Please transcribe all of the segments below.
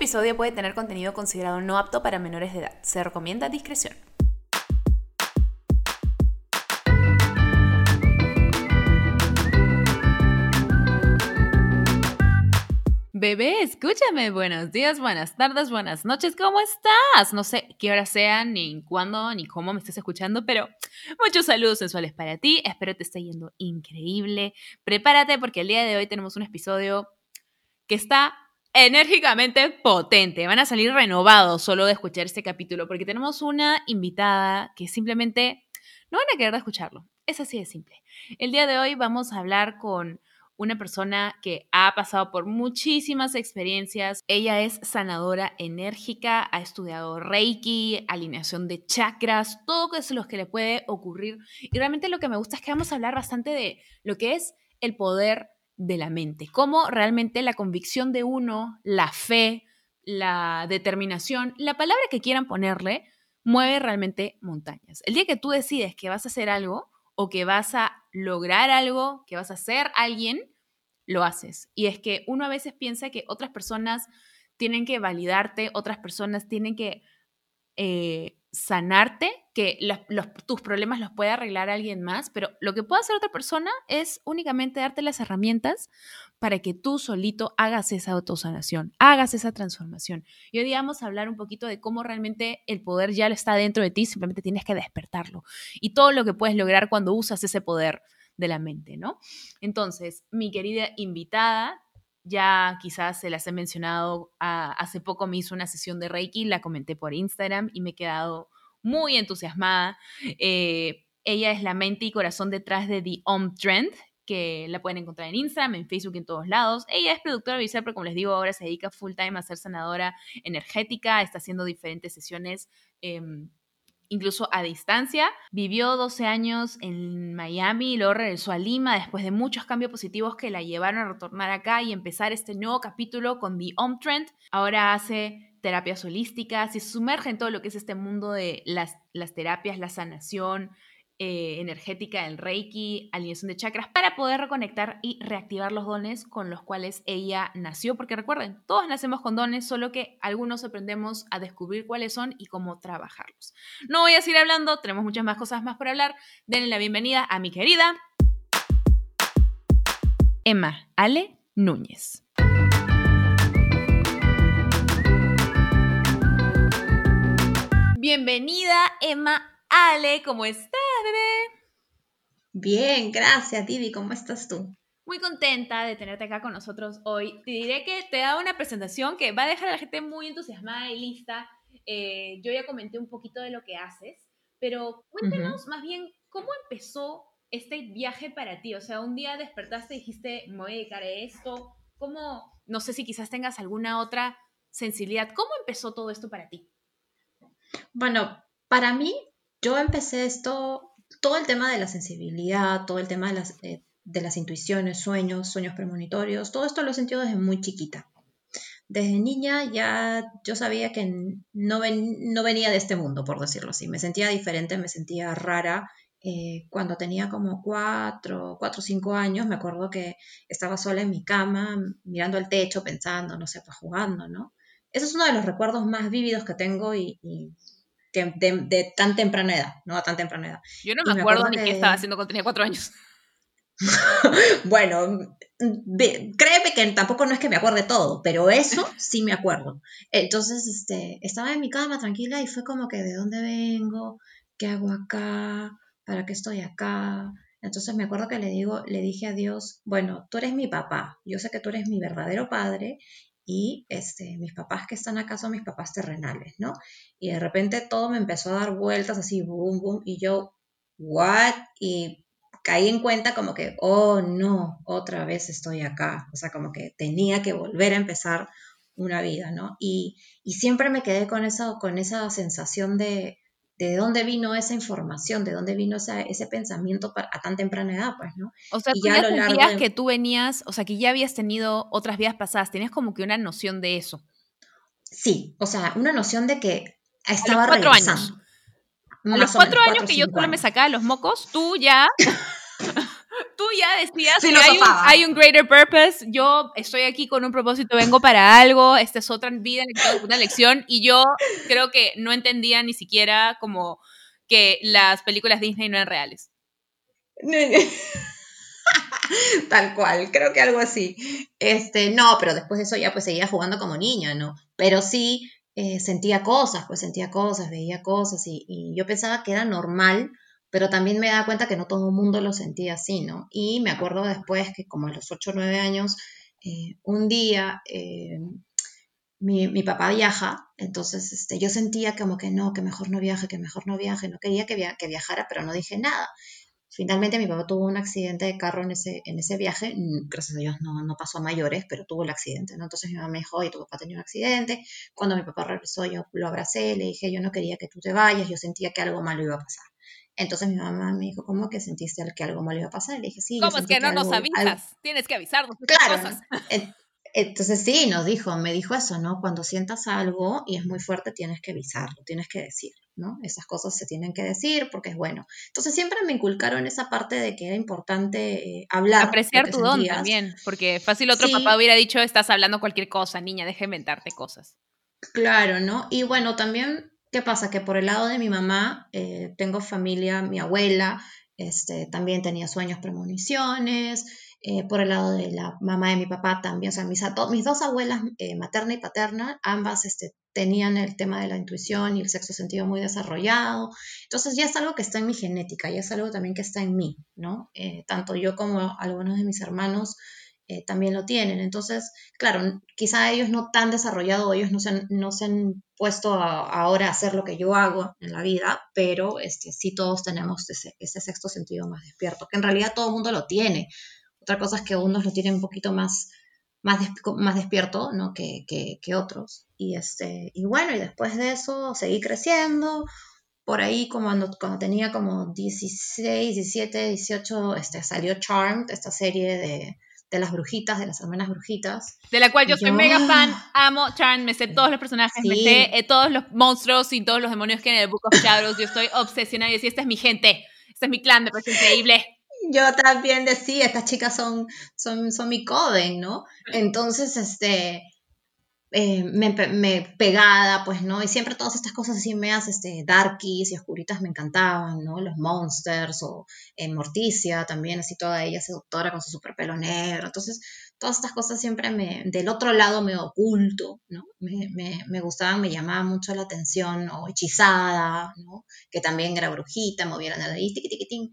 episodio puede tener contenido considerado no apto para menores de edad. Se recomienda discreción. Bebé, escúchame. Buenos días, buenas tardes, buenas noches. ¿Cómo estás? No sé qué hora sean, ni cuándo, ni cómo me estés escuchando, pero muchos saludos sensuales para ti. Espero te esté yendo increíble. Prepárate porque el día de hoy tenemos un episodio que está enérgicamente potente. Van a salir renovados solo de escuchar este capítulo porque tenemos una invitada que simplemente no van a querer escucharlo. Es así de simple. El día de hoy vamos a hablar con una persona que ha pasado por muchísimas experiencias. Ella es sanadora enérgica, ha estudiado Reiki, alineación de chakras, todo eso es lo que le puede ocurrir. Y realmente lo que me gusta es que vamos a hablar bastante de lo que es el poder de la mente, cómo realmente la convicción de uno, la fe, la determinación, la palabra que quieran ponerle, mueve realmente montañas. El día que tú decides que vas a hacer algo o que vas a lograr algo, que vas a ser alguien, lo haces. Y es que uno a veces piensa que otras personas tienen que validarte, otras personas tienen que eh, sanarte, que tus problemas los puede arreglar alguien más, pero lo que puede hacer otra persona es únicamente darte las herramientas para que tú solito hagas esa autosanación, hagas esa transformación. Y hoy vamos a hablar un poquito de cómo realmente el poder ya está dentro de ti, simplemente tienes que despertarlo. Y todo lo que puedes lograr cuando usas ese poder de la mente, ¿no? Entonces, mi querida invitada, ya quizás se las he mencionado, ah, hace poco me hizo una sesión de Reiki, la comenté por Instagram y me he quedado muy entusiasmada. Eh, ella es la mente y corazón detrás de The Om Trend, que la pueden encontrar en Instagram, en Facebook, en todos lados. Ella es productora visual, pero como les digo, ahora se dedica full time a ser sanadora energética, está haciendo diferentes sesiones em, incluso a distancia. Vivió 12 años en Miami y luego regresó a Lima después de muchos cambios positivos que la llevaron a retornar acá y empezar este nuevo capítulo con The Om Trend. Ahora hace terapias holísticas y se sumerge en todo lo que es este mundo de las, las terapias, la sanación, eh, energética del Reiki, alineación de chakras, para poder reconectar y reactivar los dones con los cuales ella nació. Porque recuerden, todos nacemos con dones, solo que algunos aprendemos a descubrir cuáles son y cómo trabajarlos. No voy a seguir hablando, tenemos muchas más cosas más por hablar. Denle la bienvenida a mi querida Emma Ale Núñez. Bienvenida, Emma Ale, ¿cómo estás, bebé? Bien, gracias, Tibi. ¿Cómo estás tú? Muy contenta de tenerte acá con nosotros hoy. Te diré que te he dado una presentación que va a dejar a la gente muy entusiasmada y lista. Eh, yo ya comenté un poquito de lo que haces, pero cuéntanos más bien cómo empezó este viaje para ti. O sea, un día despertaste y dijiste, me voy a dedicar a esto. ¿Cómo, no sé si quizás tengas alguna otra sensibilidad, cómo empezó todo esto para ti? Bueno, para mí yo empecé esto, todo el tema de la sensibilidad, todo el tema de las, eh, de las intuiciones, sueños, sueños premonitorios, todo esto lo he sentido desde muy chiquita. Desde niña ya yo sabía que no, no venía de este mundo, por decirlo así. Me sentía diferente, me sentía rara. Eh, cuando tenía como cuatro, cuatro o cinco años, me acuerdo que estaba sola en mi cama, mirando al techo, pensando, no sé, pues jugando, ¿no? Ese es uno de los recuerdos más vívidos que tengo y de, tan temprana edad, no a tan temprana edad. Yo no me, acuerdo, ni qué estaba haciendo cuando tenía cuatro años. bueno, créeme que tampoco no es que me acuerde todo, pero eso sí me acuerdo. Entonces, este, estaba en mi cama tranquila y fue como que, ¿de dónde vengo? ¿Qué hago acá? ¿Para qué estoy acá? Entonces me acuerdo que le digo, le dije a Dios, bueno, tú eres mi papá, yo sé que tú eres mi verdadero padre y este, mis papás que están acá son mis papás terrenales, ¿no? Y de repente todo me empezó a dar vueltas así, boom, boom, y yo, ¿what? Y caí en cuenta como que, oh, no, otra vez estoy acá, o sea, como que tenía que volver a empezar una vida, ¿no? Y, y siempre me quedé con, eso, con esa sensación de, de dónde vino esa información, de dónde vino ese pensamiento a tan temprana edad, pues, ¿no? O sea, tú ya, que tú venías, o sea, que ya habías tenido otras vidas pasadas, tenías como que una noción de eso. Sí, o sea, una noción de que estaba a los cuatro Años. A los cuatro años que yo solo me sacaba los mocos, tú ya, ya decías que hay un, hay un, greater purpose. Yo estoy aquí con un propósito, vengo para algo. Esta es otra vida, una lección. Y yo creo que no entendía ni siquiera como que las películas Disney no eran reales. Tal cual, creo que algo así. Este, no, pero después de eso ya pues seguía jugando como niña, ¿no? Pero sí eh, sentía cosas, pues sentía cosas, veía cosas y, yo pensaba que era normal, pero también me daba cuenta que no todo el mundo lo sentía así, ¿no? Y me acuerdo después que como a los 8 o 9 años, eh, un día eh, mi, mi, papá viaja, entonces este, yo sentía como que no, que mejor no viaje, que mejor no viaje, no quería que, que viajara, pero no dije nada. Finalmente mi papá tuvo un accidente de carro en ese, en ese viaje, mm, gracias a Dios no, no pasó a mayores, pero tuvo el accidente, ¿no? Entonces mi mamá me dijo, oye, tu papá tenía un accidente, cuando mi papá regresó yo lo abracé, le dije, yo no quería que tú te vayas, yo sentía que algo malo iba a pasar. Entonces mi mamá me dijo, ¿cómo que sentiste que algo malo iba a pasar? le dije, sí. ¿Cómo es que no nos avisas? Tienes que avisarnos. Claro. Cosas. Entonces sí, nos dijo, me dijo eso, ¿no? Cuando sientas algo y es muy fuerte, tienes que avisarlo, tienes que decirlo, ¿no? Esas cosas se tienen que decir porque es bueno. Entonces siempre me inculcaron esa parte de que era importante eh, hablar. Apreciar tu don también, porque fácil otro papá hubiera dicho, estás hablando cualquier cosa, niña, deje inventarte cosas. Claro, ¿no? Y bueno, también, ¿qué pasa? Que por el lado de mi mamá, eh, tengo familia, mi abuela, este, también tenía sueños premoniciones, eh, por el lado de la mamá de mi papá también, o sea, mis, mis dos abuelas, eh, materna y paterna, ambas este, tenían el tema de la intuición y el sexo sentido muy desarrollado. Entonces ya es algo que está en mi genética, ya es algo también que está en mí, ¿no? Tanto yo como algunos de mis hermanos también lo tienen. Entonces, claro, quizá ellos no tan desarrollado, ellos no se han, no se han puesto ahora a hacer lo que yo hago en la vida, pero este, sí todos tenemos ese, ese sexto sentido más despierto, que en realidad todo el mundo lo tiene. Otra cosa es que unos lo tienen un poquito más, más, más despierto ¿no? que, que, otros. Y, este, y bueno, y después de eso seguí creciendo. Por ahí, como cuando, cuando tenía como 16, 17, 18, este, salió Charmed, esta serie de, de las brujitas, de las hermanas brujitas. De la cual yo soy mega fan, amo Charmed, me sé todos los personajes, me sé eh, todos los monstruos y todos los demonios que hay en el Book of Shadows. Yo estoy obsesionada y decía, esta es mi gente, este es mi clan, me parece increíble yo también decía, estas chicas son, son, son mi coven, ¿no? Entonces, este, eh, me, me, pegada, pues, ¿no? Y siempre todas estas cosas así meas, este, darkies y oscuritas me encantaban, ¿no? Los monsters o eh, Morticia también, así toda ella seductora con su super pelo negro. Entonces, todas estas cosas siempre me, del otro lado me oculto, ¿no? Me, me, me gustaban, me llamaban mucho la atención, o hechizada, ¿no? Que también era brujita, movía la nariz, tiqui,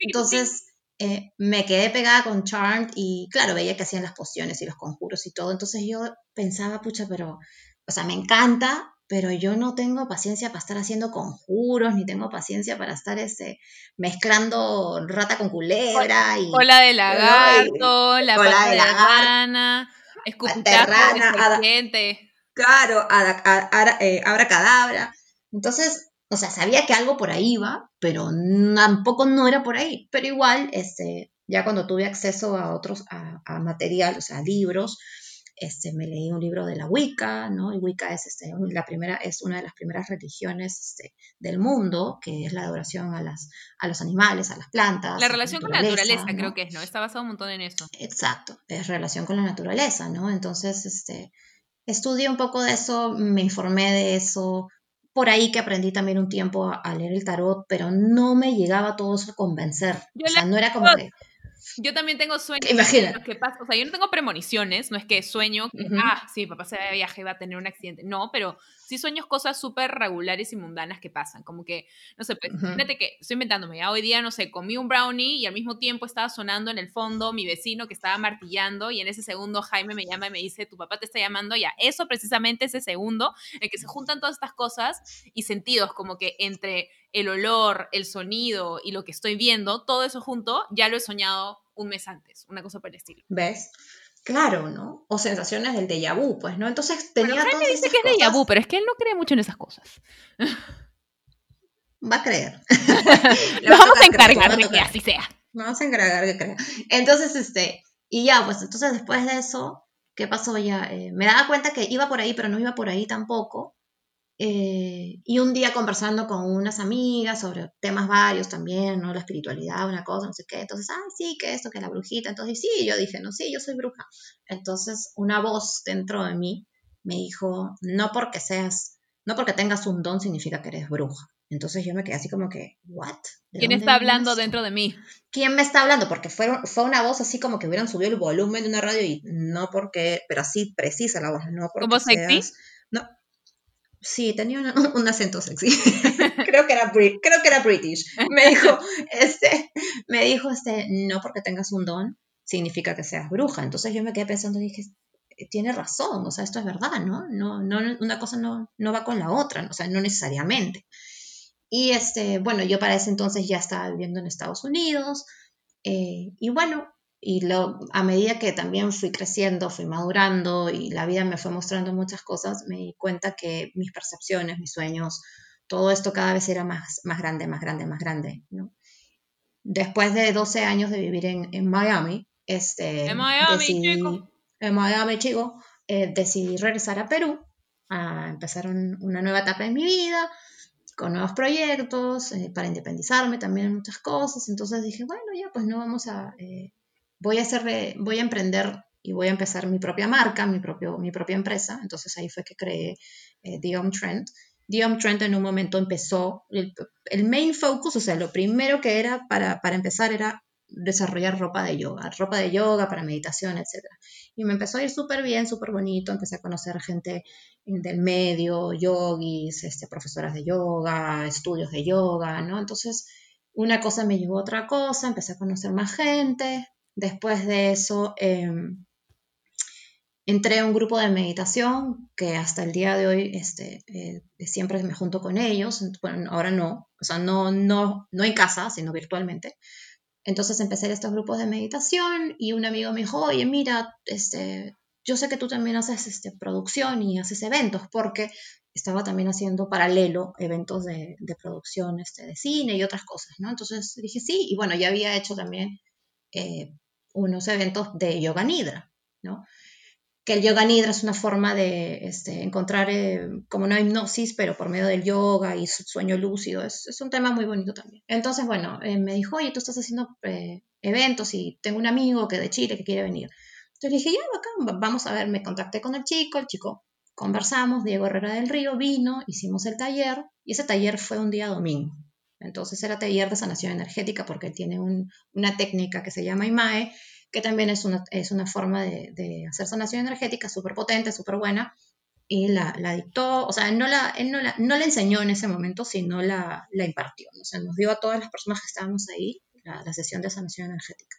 Entonces, eh, me quedé pegada con Charmed y claro, veía que hacían las pociones y los conjuros y todo, entonces yo pensaba, pucha, pero, o sea, me encanta, pero yo no tengo paciencia para estar haciendo conjuros, ni tengo paciencia para estar este, mezclando rata con culebra y... Cola de lagarto, la cola de, la rana, rana, Claro, abra, eh. Entonces, o sea, sabía que algo por ahí iba, pero tampoco no era por ahí. Pero igual, este, ya cuando tuve acceso a otros, a, a material, o sea, a libros, este, me leí un libro de la Wicca, ¿no? Y Wicca es, este, la primera, es una de las primeras religiones este, del mundo, que es la adoración a, las, a los animales, a las plantas. La relación con la naturaleza, creo que es, ¿no? Está basado un montón en eso. Exacto, es relación con la naturaleza, ¿no? Entonces, este, estudié un poco de eso, me informé de eso, por ahí que aprendí también un tiempo a, leer el tarot, pero no me llegaba todo eso a convencer. o sea, no era como que... Yo también tengo sueños. Imagina. Que pasa, o sea, yo no tengo premoniciones, no es que sueño que, ah, sí, papá se va de viaje y va a tener un accidente. No, pero sí sueños cosas súper regulares y mundanas que pasan. Como que, no sé, pues, fíjate que estoy inventándome. Ya hoy día, no sé, comí un brownie y al mismo tiempo estaba sonando en el fondo mi vecino que estaba martillando y en ese segundo Jaime me llama y me dice, tu papá te está llamando. Ya, eso precisamente ese segundo en que se juntan todas estas cosas y sentidos, como que entre el olor, el sonido y lo que estoy viendo, todo eso junto, ya lo he soñado un mes antes, una cosa por el estilo. ¿Ves? Claro, ¿no? O sensaciones del déjà vu, pues, ¿no? Entonces tenía bueno, me dice que es déjà vu, pero es que él no cree mucho en esas cosas. Va a creer. Nos vamos a encargar de que así sea. Vamos a encargar de que crea. Entonces, este, y ya, pues entonces después de eso, ¿qué pasó ya? Eh, me daba cuenta que iba por ahí, pero no iba por ahí tampoco. Eh, y un día conversando con unas amigas sobre temas varios también, ¿no? La espiritualidad, una cosa, no sé qué. Entonces, ay, sí, que esto, que la brujita. Entonces, sí, yo dije, no, sí, yo soy bruja. Entonces, una voz dentro de mí me dijo, no porque seas, no porque tengas un don significa que eres bruja. Entonces yo me quedé así como que, ¿what? ¿Quién está hablando dentro de mí? ¿Quién me está hablando? Porque fue, fue una voz así como que hubieran subido el volumen de una radio y no porque, pero así precisa la voz, no porque ¿Como sexy? no. Sí, tenía un, acento sexy. creo, que era, creo que era British. Me dijo, este, me dijo, este, no porque tengas un don significa que seas bruja. Entonces yo me quedé pensando y dije, tiene razón, o sea, esto es verdad, ¿no? No, no una cosa no, no va con la otra, o sea, no necesariamente. Y este, bueno, yo para ese entonces ya estaba viviendo en Estados Unidos. Eh, y bueno, y lo, a medida que también fui creciendo, fui madurando y la vida me fue mostrando muchas cosas, me di cuenta que mis percepciones, mis sueños, todo esto cada vez era más, más grande, más grande, más grande. ¿no? Después de 12 años de vivir en, en Miami, este, en Miami, decidí, chico. En Miami, chico, eh, decidí regresar a Perú a empezar una nueva etapa en mi vida con nuevos proyectos, eh, para independizarme también en muchas cosas. Entonces dije, bueno, ya pues no vamos a, eh, voy a hacer, voy a emprender y voy a empezar mi propia marca, mi, mi propia empresa. Entonces ahí fue que creé eh, The Home Trend. En un momento empezó, el, main focus, o sea, lo primero que era para, para empezar era desarrollar ropa de yoga, ropa de yoga para meditación, etc. Y me empezó a ir súper bien, súper bonito, empecé a conocer gente del medio, yogis, este, profesoras de yoga, estudios de yoga, ¿no? Entonces, una cosa me llevó a otra cosa, empecé a conocer más gente, después de eso em, entré a un grupo de meditación que hasta el día de hoy este, eh, siempre me junto con ellos, bueno, ahora no, o sea, no, no, no en casa, sino virtualmente, entonces empecé estos grupos de meditación y un amigo me dijo, oye, mira, este, yo sé que tú también haces este, producción y haces eventos, porque estaba también haciendo paralelo eventos de, producción este, de cine y otras cosas, ¿no? Entonces dije, sí, y bueno, ya había hecho también eh, unos eventos de yoga nidra, ¿no? que el yoga nidra es una forma de este, encontrar eh, como una hipnosis, pero por medio del yoga y sueño lúcido. Es, un tema muy bonito también. Entonces, bueno, eh, me dijo, oye, tú estás haciendo eh, eventos y tengo un amigo que de Chile que quiere venir. Entonces le dije, ya, acá, vamos a ver, me contacté con el chico, el chico conversamos, Diego Herrera del Río vino, hicimos el taller y ese taller fue un día domingo. Entonces era taller de sanación energética porque tiene un, una técnica que se llama IMAE, que también es una, es una forma de, hacer sanación energética súper potente, súper buena, y la, dictó, o sea, no la, él no la, no la enseñó en ese momento, sino la, la impartió, o sea, nos dio a todas las personas que estábamos ahí la, sesión de sanación energética.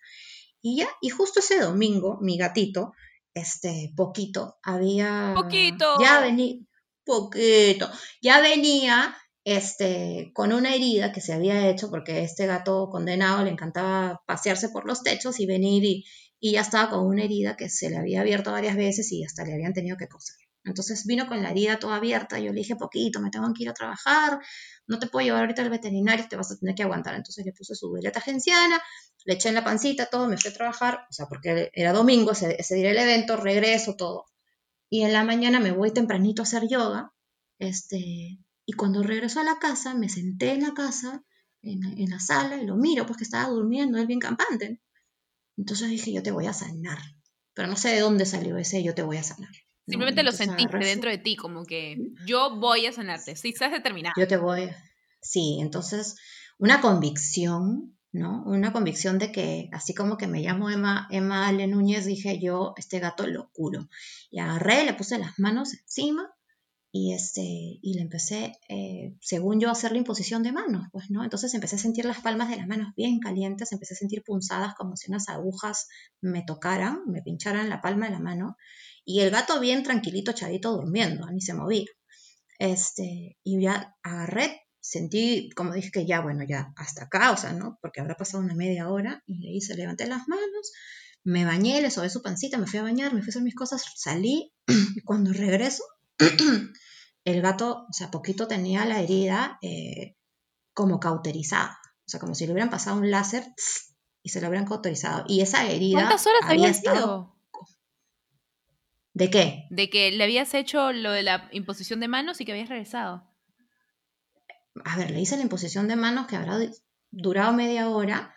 Y ya, y justo ese domingo, mi gatito, este, poquito, había... Poquito. Ya venía, poquito, ya venía este, con una herida que se había hecho porque este gato condenado le encantaba pasearse por los techos y venir y, ya estaba con una herida que se le había abierto varias veces y hasta le habían tenido que coser. Entonces vino con la herida toda abierta, yo le dije, poquito, me tengo que ir a trabajar, no te puedo llevar ahorita al veterinario, te vas a tener que aguantar. Entonces le puse su veleta genciana, le eché en la pancita, todo, me fui a trabajar, o sea, porque era domingo, ese, ese día el evento, regreso, todo. Y en la mañana me voy tempranito a hacer yoga, este, y cuando regresó a la casa, me senté en la casa, en, la sala, y lo miro, pues que estaba durmiendo, él bien campante. Entonces dije, yo te voy a sanar. Pero no sé de dónde salió ese yo te voy a sanar. Simplemente lo sentiste dentro de ti, como que yo voy a sanarte. Sí, estás determinado. Yo te voy. Sí, entonces, una convicción, ¿no? Una convicción de que, así como que me llamo Emma, Emma Ale Núñez, dije yo, este gato lo curo. Y agarré, le puse las manos encima y, este, y le empecé, eh, según yo, a hacer la imposición de manos, pues, ¿no? Entonces empecé a sentir las palmas de las manos bien calientes, empecé a sentir punzadas como si unas agujas me tocaran, me pincharan la palma de la mano, y el gato bien tranquilito, chavito, durmiendo, ni se movía. Este, y ya agarré, sentí, como dije que ya, bueno, ya hasta acá, o sea, ¿no? Porque habrá pasado una media hora, y le hice, levanté las manos, me bañé, le sobé su pancita, me fui a bañar, me fui a hacer mis cosas, salí, y cuando regreso, el gato, o sea, poquito tenía la herida eh, como cauterizada, o sea, como si le hubieran pasado un láser y se lo hubieran cauterizado. Y esa herida... ¿Cuántas horas había estado? ¿De qué? De que le habías hecho lo de la imposición de manos y que habías regresado. A ver, le hice la imposición de manos que habrá durado media hora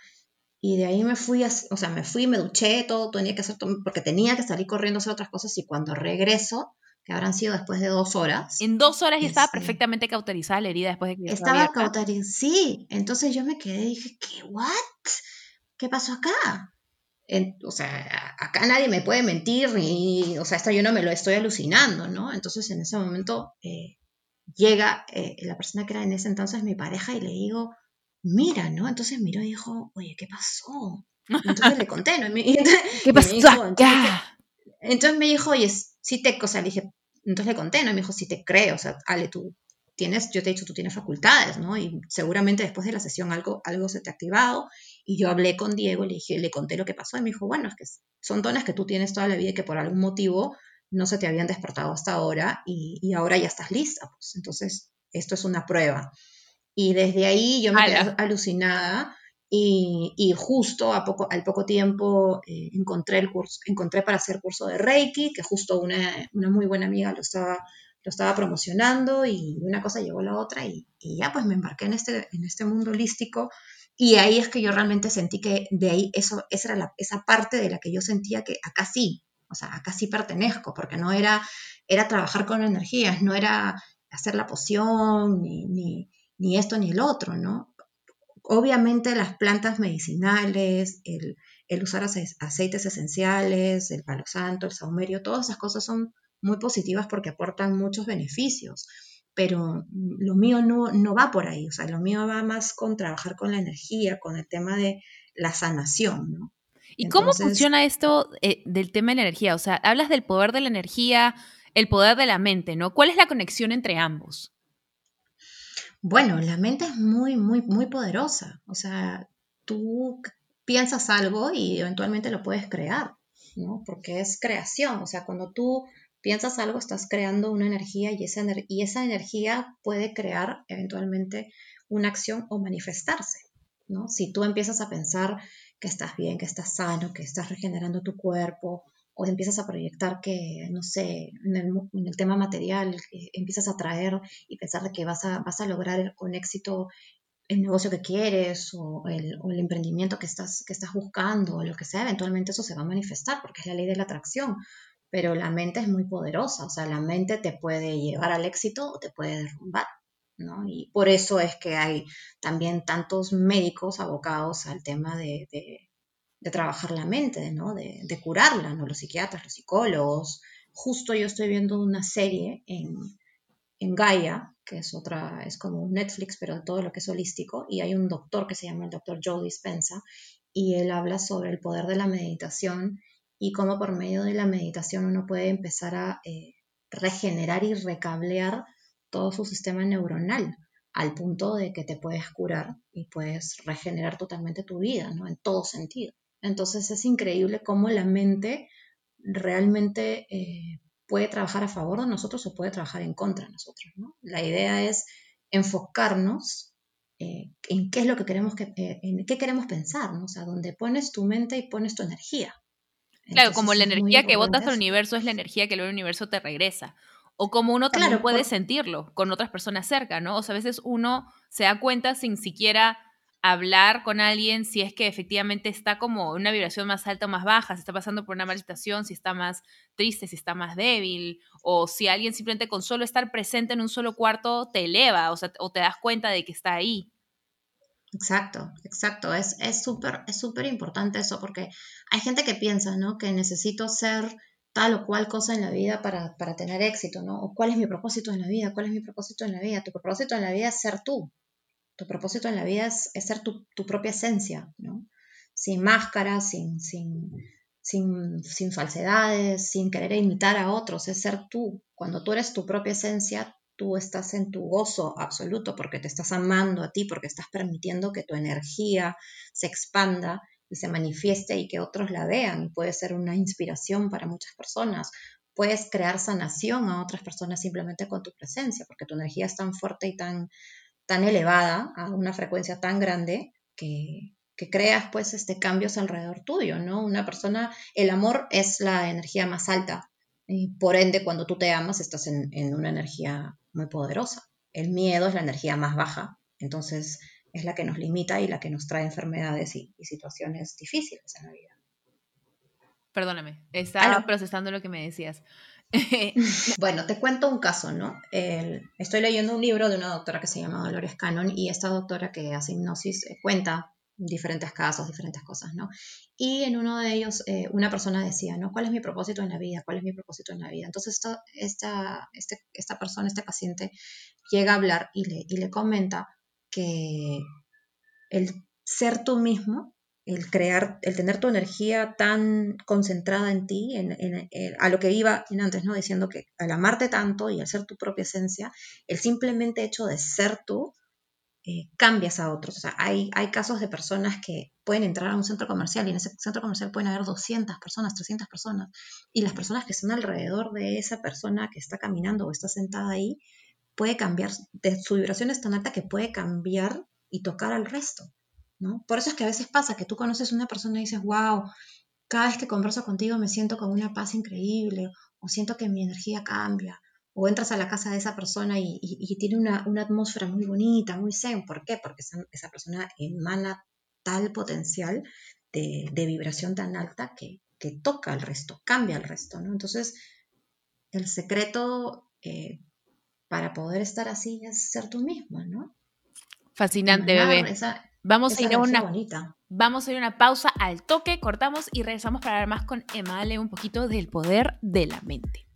y de ahí me fui, o sea, me fui, me duché, todo, tenía que hacer, porque tenía que salir corriendo a hacer otras cosas y cuando regreso, que habrán sido después de dos horas. En dos horas ya estaba perfectamente cauterizada la herida después de que... Estaba cauterizada, sí. Entonces yo me quedé y dije, ¿qué? ¿What? ¿Qué pasó acá? o sea, acá nadie me puede mentir, ni, o sea, esto yo no me lo estoy alucinando, ¿no? Entonces en ese momento eh, llega eh, la persona que era en ese entonces mi pareja y le digo, mira, ¿no? Entonces miró y dijo, oye, ¿qué pasó? Entonces le conté, ¿no? ¿Qué pasó Entonces, me dijo, oye, sí te, o sea, le dije, entonces le conté, ¿no? Y me dijo, sí te creo, o sea, Ale, tú tienes, yo te he dicho, tú tienes facultades, ¿no? Y seguramente después de la sesión algo, algo se te ha activado. Y yo hablé con Diego, le dije, le conté lo que pasó y me dijo, bueno, es que son dones que tú tienes toda la vida y que por algún motivo no se te habían despertado hasta ahora y, y ahora ya estás lista, pues. Entonces, esto es una prueba. Y desde ahí yo me quedé alucinada y, justo a poco, al poco tiempo eh, encontré el curso, para hacer curso de Reiki, que justo una, muy buena amiga lo estaba, lo estaba promocionando y una cosa llegó a la otra y, ya pues me embarqué en este, en este mundo holístico y ahí es que yo realmente sentí que de ahí eso, esa esa parte de la que yo sentía que acá sí, o sea, acá sí pertenezco, porque no era, era trabajar con energías, no era hacer la poción ni, ni ni esto ni el otro, ¿no? Obviamente las plantas medicinales, el, usar aceites esenciales, el palo santo, el saumerio, todas esas cosas son muy positivas porque aportan muchos beneficios, pero lo mío no, no va por ahí, o sea, lo mío va más con trabajar con la energía, con el tema de la sanación, ¿no? ¿Y cómo funciona esto eh, del tema de la energía? O sea, hablas del poder de la energía, el poder de la mente, ¿no? ¿Cuál es la conexión entre ambos? Bueno, la mente es muy, muy, muy poderosa. O sea, tú piensas algo y eventualmente lo puedes crear, ¿no? Porque es creación. O sea, cuando tú piensas algo, estás creando una energía y esa, y esa energía puede crear eventualmente una acción o manifestarse, ¿no? Si tú empiezas a pensar que estás bien, que estás sano, que estás regenerando tu cuerpo, o empiezas a proyectar que, no sé, en el, tema material, empiezas a traer y pensar que vas a, vas a lograr con éxito el negocio que quieres o el, emprendimiento que estás, que estás buscando o lo que sea, eventualmente eso se va a manifestar porque es la ley de la atracción. Pero la mente es muy poderosa, o sea, la mente te puede llevar al éxito o te puede derrumbar. ¿no? Y por eso es que hay también tantos médicos abocados al tema de trabajar la mente, ¿no? De, de, curarla, ¿no? Los psiquiatras, los psicólogos. Justo yo estoy viendo una serie en, en Gaia, que es otra, es como un Netflix, pero todo lo que es holístico, y hay un doctor que se llama el doctor Joe Dispensa, y él habla sobre el poder de la meditación y cómo por medio de la meditación uno puede empezar a eh, regenerar y recablear todo su sistema neuronal al punto de que te puedes curar y puedes regenerar totalmente tu vida, ¿no? En todo sentido. Entonces es increíble cómo la mente realmente eh, puede trabajar a favor de nosotros o puede trabajar en contra de nosotros. La idea es enfocarnos eh, en qué es lo que queremos que, eh, en qué queremos pensar, ¿no? o sea, donde pones tu mente y pones tu energía. claro, como la energía que botas al universo es la energía que el universo te regresa. O como uno también puede sentirlo con otras personas cerca, ¿no? O sea, a veces uno se da cuenta sin siquiera hablar con alguien si es que efectivamente está como en una vibración más alta o más baja, si está pasando por una mala situación, si está más triste, si está más débil, o si alguien simplemente con solo estar presente en un solo cuarto te eleva, o, sea, o te das cuenta de que está ahí. Exacto, exacto. Es súper es súper importante eso porque hay gente que piensa, ¿no? Que necesito ser tal o cual cosa en la vida para, para tener éxito, ¿no? O cuál es mi propósito en la vida, cuál es mi propósito en la vida. Tu propósito en la vida es ser tú, tu propósito en la vida es, ser tu, propia esencia, ¿no? Sin máscaras, sin, sin, sin, falsedades, sin querer imitar a otros, es ser tú. Cuando tú eres tu propia esencia, tú estás en tu gozo absoluto porque te estás amando a ti, porque estás permitiendo que tu energía se expanda y se manifieste y que otros la vean. Puede ser una inspiración para muchas personas. Puedes crear sanación a otras personas simplemente con tu presencia, porque tu energía es tan fuerte y tan, tan elevada, a una frecuencia tan grande, que, creas pues este cambios alrededor tuyo, ¿no? Una persona, el amor es la energía más alta Y por ende, cuando tú te amas, estás en, en una energía muy poderosa. El miedo es la energía más baja, entonces es la que nos limita y la que nos trae enfermedades y, y situaciones difíciles en la vida. Perdóname, estaba procesando lo que me decías. bueno, te cuento un caso, ¿no? estoy leyendo un libro de una doctora que se llama Dolores Cannon y esta doctora que hace hipnosis eh, cuenta diferentes casos, diferentes cosas, ¿no? Y en uno de ellos eh, una persona decía, ¿no? ¿Cuál es mi propósito en la vida? ¿Cuál es mi propósito en la vida? Entonces esta, esta, este, esta persona, este paciente, llega a hablar y le, y le comenta que el ser tú mismo el crear, el tener tu energía tan concentrada en ti, en, a lo que iba antes, ¿no? Diciendo que al amarte tanto y al ser tu propia esencia, el simplemente hecho de ser tú, eh, cambias a otros. O sea, hay, hay casos de personas que pueden entrar a un centro comercial y en ese centro comercial pueden haber 200 personas, 300 personas, y las personas que están alrededor de esa persona que está caminando o está sentada ahí, puede cambiar, su vibración es tan alta que puede cambiar y tocar al resto. Por eso es que a veces pasa que tú conoces a una persona y dices, wow, cada vez que converso contigo me siento con una paz increíble, o siento que mi energía cambia, o entras a la casa de esa persona y, tiene una, atmósfera muy bonita, muy zen. ¿Por qué? Porque esa, persona emana tal potencial de, vibración tan alta que, toca al resto, cambia al resto, ¿no? Entonces, el secreto eh, para poder estar así es ser tú mismo, ¿no? Fascinante, bebé. Vamos a, ir a una, vamos a ir a una pausa al toque, cortamos y regresamos para hablar más con Emale un poquito del poder de la mente.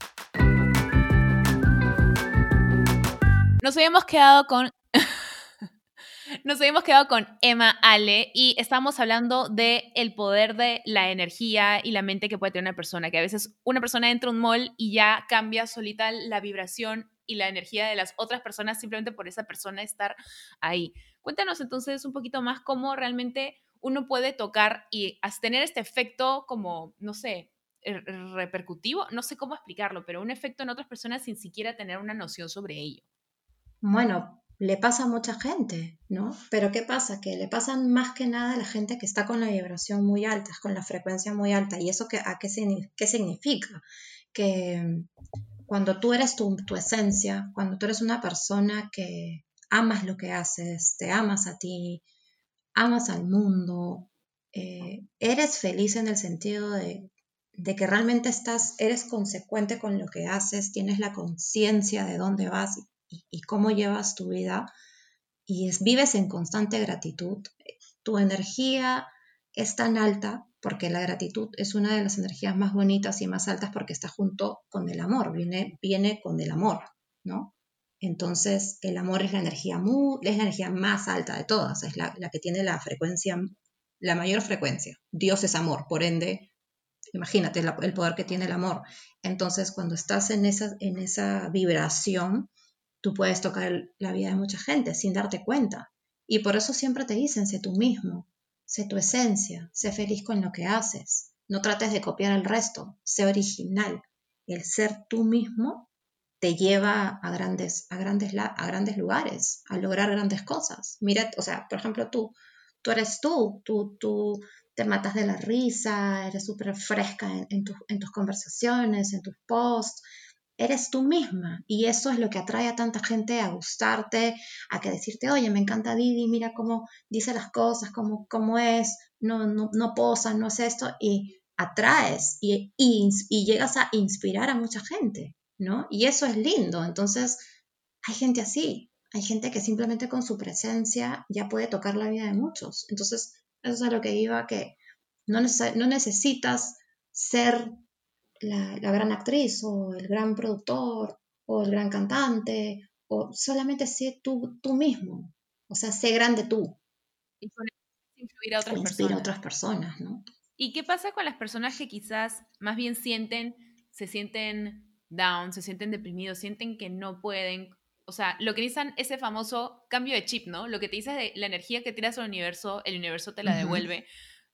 Nos habíamos quedado con nos habíamos quedado con Emma Ale y estamos hablando de el poder de la energía y la mente que puede tener una persona, que a veces una persona entra a un mall y ya cambia solita la vibración y la energía de las otras personas simplemente por esa persona estar ahí. Cuéntanos entonces un poquito más cómo realmente uno puede tocar y tener este efecto como, no sé, er, repercutivo, no sé cómo explicarlo, pero un efecto en otras personas sin siquiera tener una noción sobre ello. Bueno, le pasa a mucha gente, ¿no? Pero ¿qué pasa? Que le pasan más que nada a la gente que está con la vibración muy alta, con la frecuencia muy alta. ¿Y eso qué, a qué, qué significa? Que cuando tú eres tu, tu esencia, cuando tú eres una persona que, amas lo que haces, te amas a ti, amas al mundo, eh, eres feliz en el sentido de, que realmente estás, eres consecuente con lo que haces, tienes la conciencia de dónde vas y, cómo llevas tu vida y vives en constante gratitud, tu energía es tan alta porque la gratitud es una de las energías más bonitas y más altas porque está junto con el amor, viene, viene con el amor, ¿no? Entonces, el amor es la energía, es la energía más alta de todas, es la, que tiene la frecuencia, la mayor frecuencia. Dios es amor, por ende, imagínate el poder que tiene el amor. Entonces, cuando estás en esa, en esa vibración, tú puedes tocar la vida de mucha gente sin darte cuenta. Y por eso siempre te dicen, sé tú mismo, sé tu esencia, sé feliz con lo que haces, no trates de copiar al resto, sé original. El ser tú mismo te lleva a grandes, a grandes, a grandes lugares, a lograr grandes cosas. Mira, o sea, por ejemplo, tú, tú eres tú, tú, tú te matas de la risa, eres súper fresca en, en, tus conversaciones, en tus posts, eres tú misma y eso es lo que atrae a tanta gente a gustarte, a que decirte, oye, me encanta Didi, mira cómo dice las cosas, cómo, cómo es, no, no, no posa, no es esto, y atraes y, y llegas a inspirar a mucha gente. ¿no? Y eso es lindo. Entonces, hay gente así, hay gente que simplemente con su presencia ya puede tocar la vida de muchos. Entonces, eso es a lo que iba, que no, no necesitas ser la, gran actriz o el gran productor o el gran cantante, o solamente sé tú, tú mismo, o sea, sé grande tú. Y influir a otras personas. a otras personas, ¿no? ¿Y qué pasa con las personas que quizás más bien sienten, se sienten down, se sienten deprimidos, sienten que no pueden. O sea, lo que dicen ese famoso cambio de chip, ¿no? Lo que te dices de la energía que tiras al universo, el universo te la devuelve.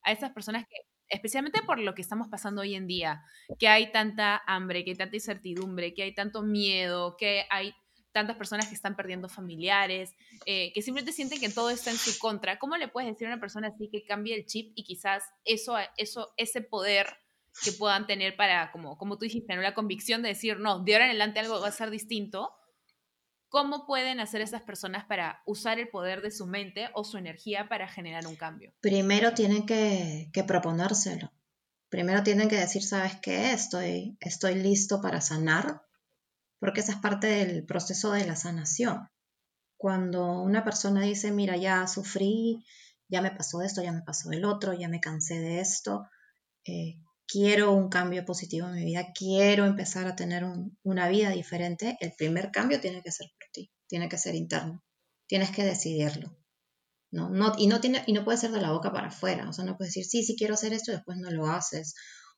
A esas personas que, especialmente por lo que estamos pasando hoy en día, que hay tanta hambre, que hay tanta incertidumbre, que hay tanto miedo, que hay tantas personas que están perdiendo familiares, eh, que simplemente sienten que todo está en su contra. ¿Cómo le puedes decir a una persona así que cambie el chip y quizás eso, eso, ese poder que puedan tener para, como, como tú dijiste, ¿no? la convicción de decir, no, de ahora en adelante algo va a ser distinto. ¿Cómo pueden hacer esas personas para usar el poder de su mente o su energía para generar un cambio? Primero tienen que, que proponérselo. Primero tienen que decir, ¿sabes qué? Estoy, estoy listo para sanar, porque esa es parte del proceso de la sanación. Cuando una persona dice, mira, ya sufrí, ya me pasó esto, ya me pasó el otro, ya me cansé de esto, eh, quiero un cambio positivo en mi vida, quiero empezar a tener una vida diferente, el primer cambio tiene que ser por ti, tiene que ser interno, tienes que decidirlo. ¿no? No, y, no tiene, y no puede ser de la boca para afuera, o sea, no puedes decir, sí, sí quiero hacer esto y después no lo haces,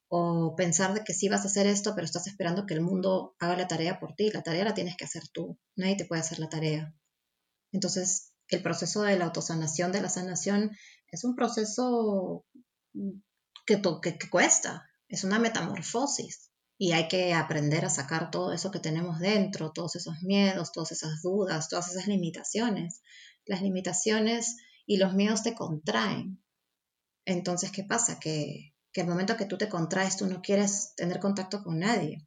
o pensar de que sí vas a hacer esto, pero estás esperando que el mundo haga la tarea por ti, la tarea la tienes que hacer tú, nadie te puede hacer la tarea. Entonces, el proceso de la autosanación, de la sanación, es un proceso que, cuesta, es una metamorfosis y hay que aprender a sacar todo eso que tenemos dentro, todos esos miedos, todas esas dudas, todas esas limitaciones. Las limitaciones y los miedos te contraen. Entonces, ¿qué pasa? Que, el momento que tú te contraes, tú no quieres tener contacto con nadie.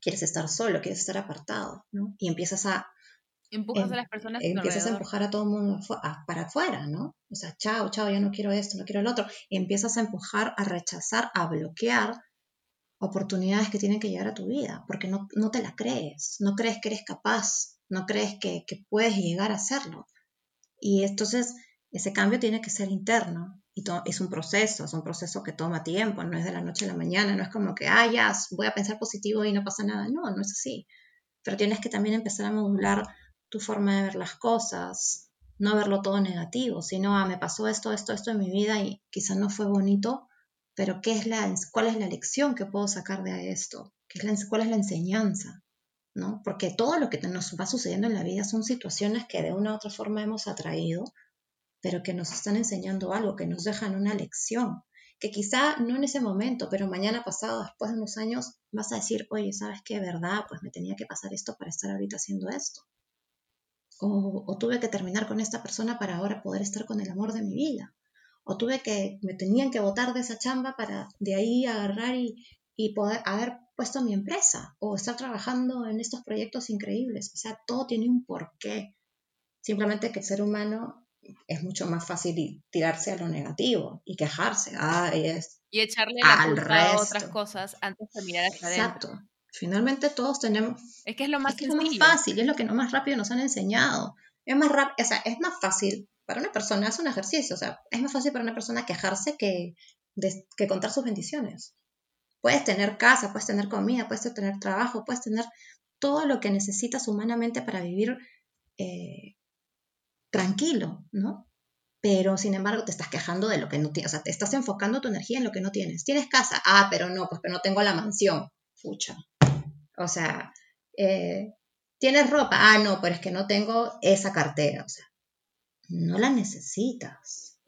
Quieres estar solo, quieres estar apartado. Y empiezas a Empujas em, a las personas. Empiezas a empujar a todo el mundo para afuera, ¿no? O sea, chao, chao, ya no quiero esto, no quiero el otro. Empiezas a empujar, a rechazar, a bloquear oportunidades que tienen que llegar a tu vida, porque no, no te la crees, no crees que eres capaz, no crees que, que puedes llegar a hacerlo. Y entonces ese cambio tiene que ser interno y es un proceso, es un proceso que toma tiempo, no es de la noche a la mañana, no es como que, ah, ya, voy a pensar positivo y no pasa nada, no, no es así. Pero tienes que también empezar a modular tu forma de ver las cosas, no verlo todo negativo, sino, ah, me pasó esto, esto, esto en mi vida y quizás no fue bonito, pero ¿qué es la, ¿cuál es la lección que puedo sacar de esto? ¿Qué es la, ¿Cuál es la enseñanza? ¿No? Porque todo lo que nos va sucediendo en la vida son situaciones que de una u otra forma hemos atraído, pero que nos están enseñando algo, que nos dejan una lección, que quizá no en ese momento, pero mañana pasado, después de unos años, vas a decir, oye, ¿sabes qué? ¿Verdad? Pues me tenía que pasar esto para estar ahorita haciendo esto o, tuve que terminar con esta persona para ahora poder estar con el amor de mi vida, o tuve que, me tenían que botar de esa chamba para de ahí agarrar y, y poder haber puesto mi empresa o estar trabajando en estos proyectos increíbles. O sea, todo tiene un porqué. Simplemente que el ser humano es mucho más fácil tirarse a lo negativo y quejarse. es, y echarle la culpa a otras cosas antes de mirar hacia adentro. Finalmente todos tenemos... Es que es lo más, es más fácil, es lo que no más rápido nos han enseñado. Es más, o sea, es más fácil para una persona, es un ejercicio, o sea, es más fácil para una persona quejarse que, que contar sus bendiciones. Puedes tener casa, puedes tener comida, puedes tener trabajo, puedes tener todo lo que necesitas humanamente para vivir eh, tranquilo, ¿no? Pero sin embargo te estás quejando de lo que no tienes, o sea, te estás enfocando tu energía en lo que no tienes. ¿Tienes casa? Ah, pero no, pues que no tengo la mansión. Fucha. O sea, eh, ¿tienes ropa? Ah, no, pero es que no tengo esa cartera. O sea, no la necesitas.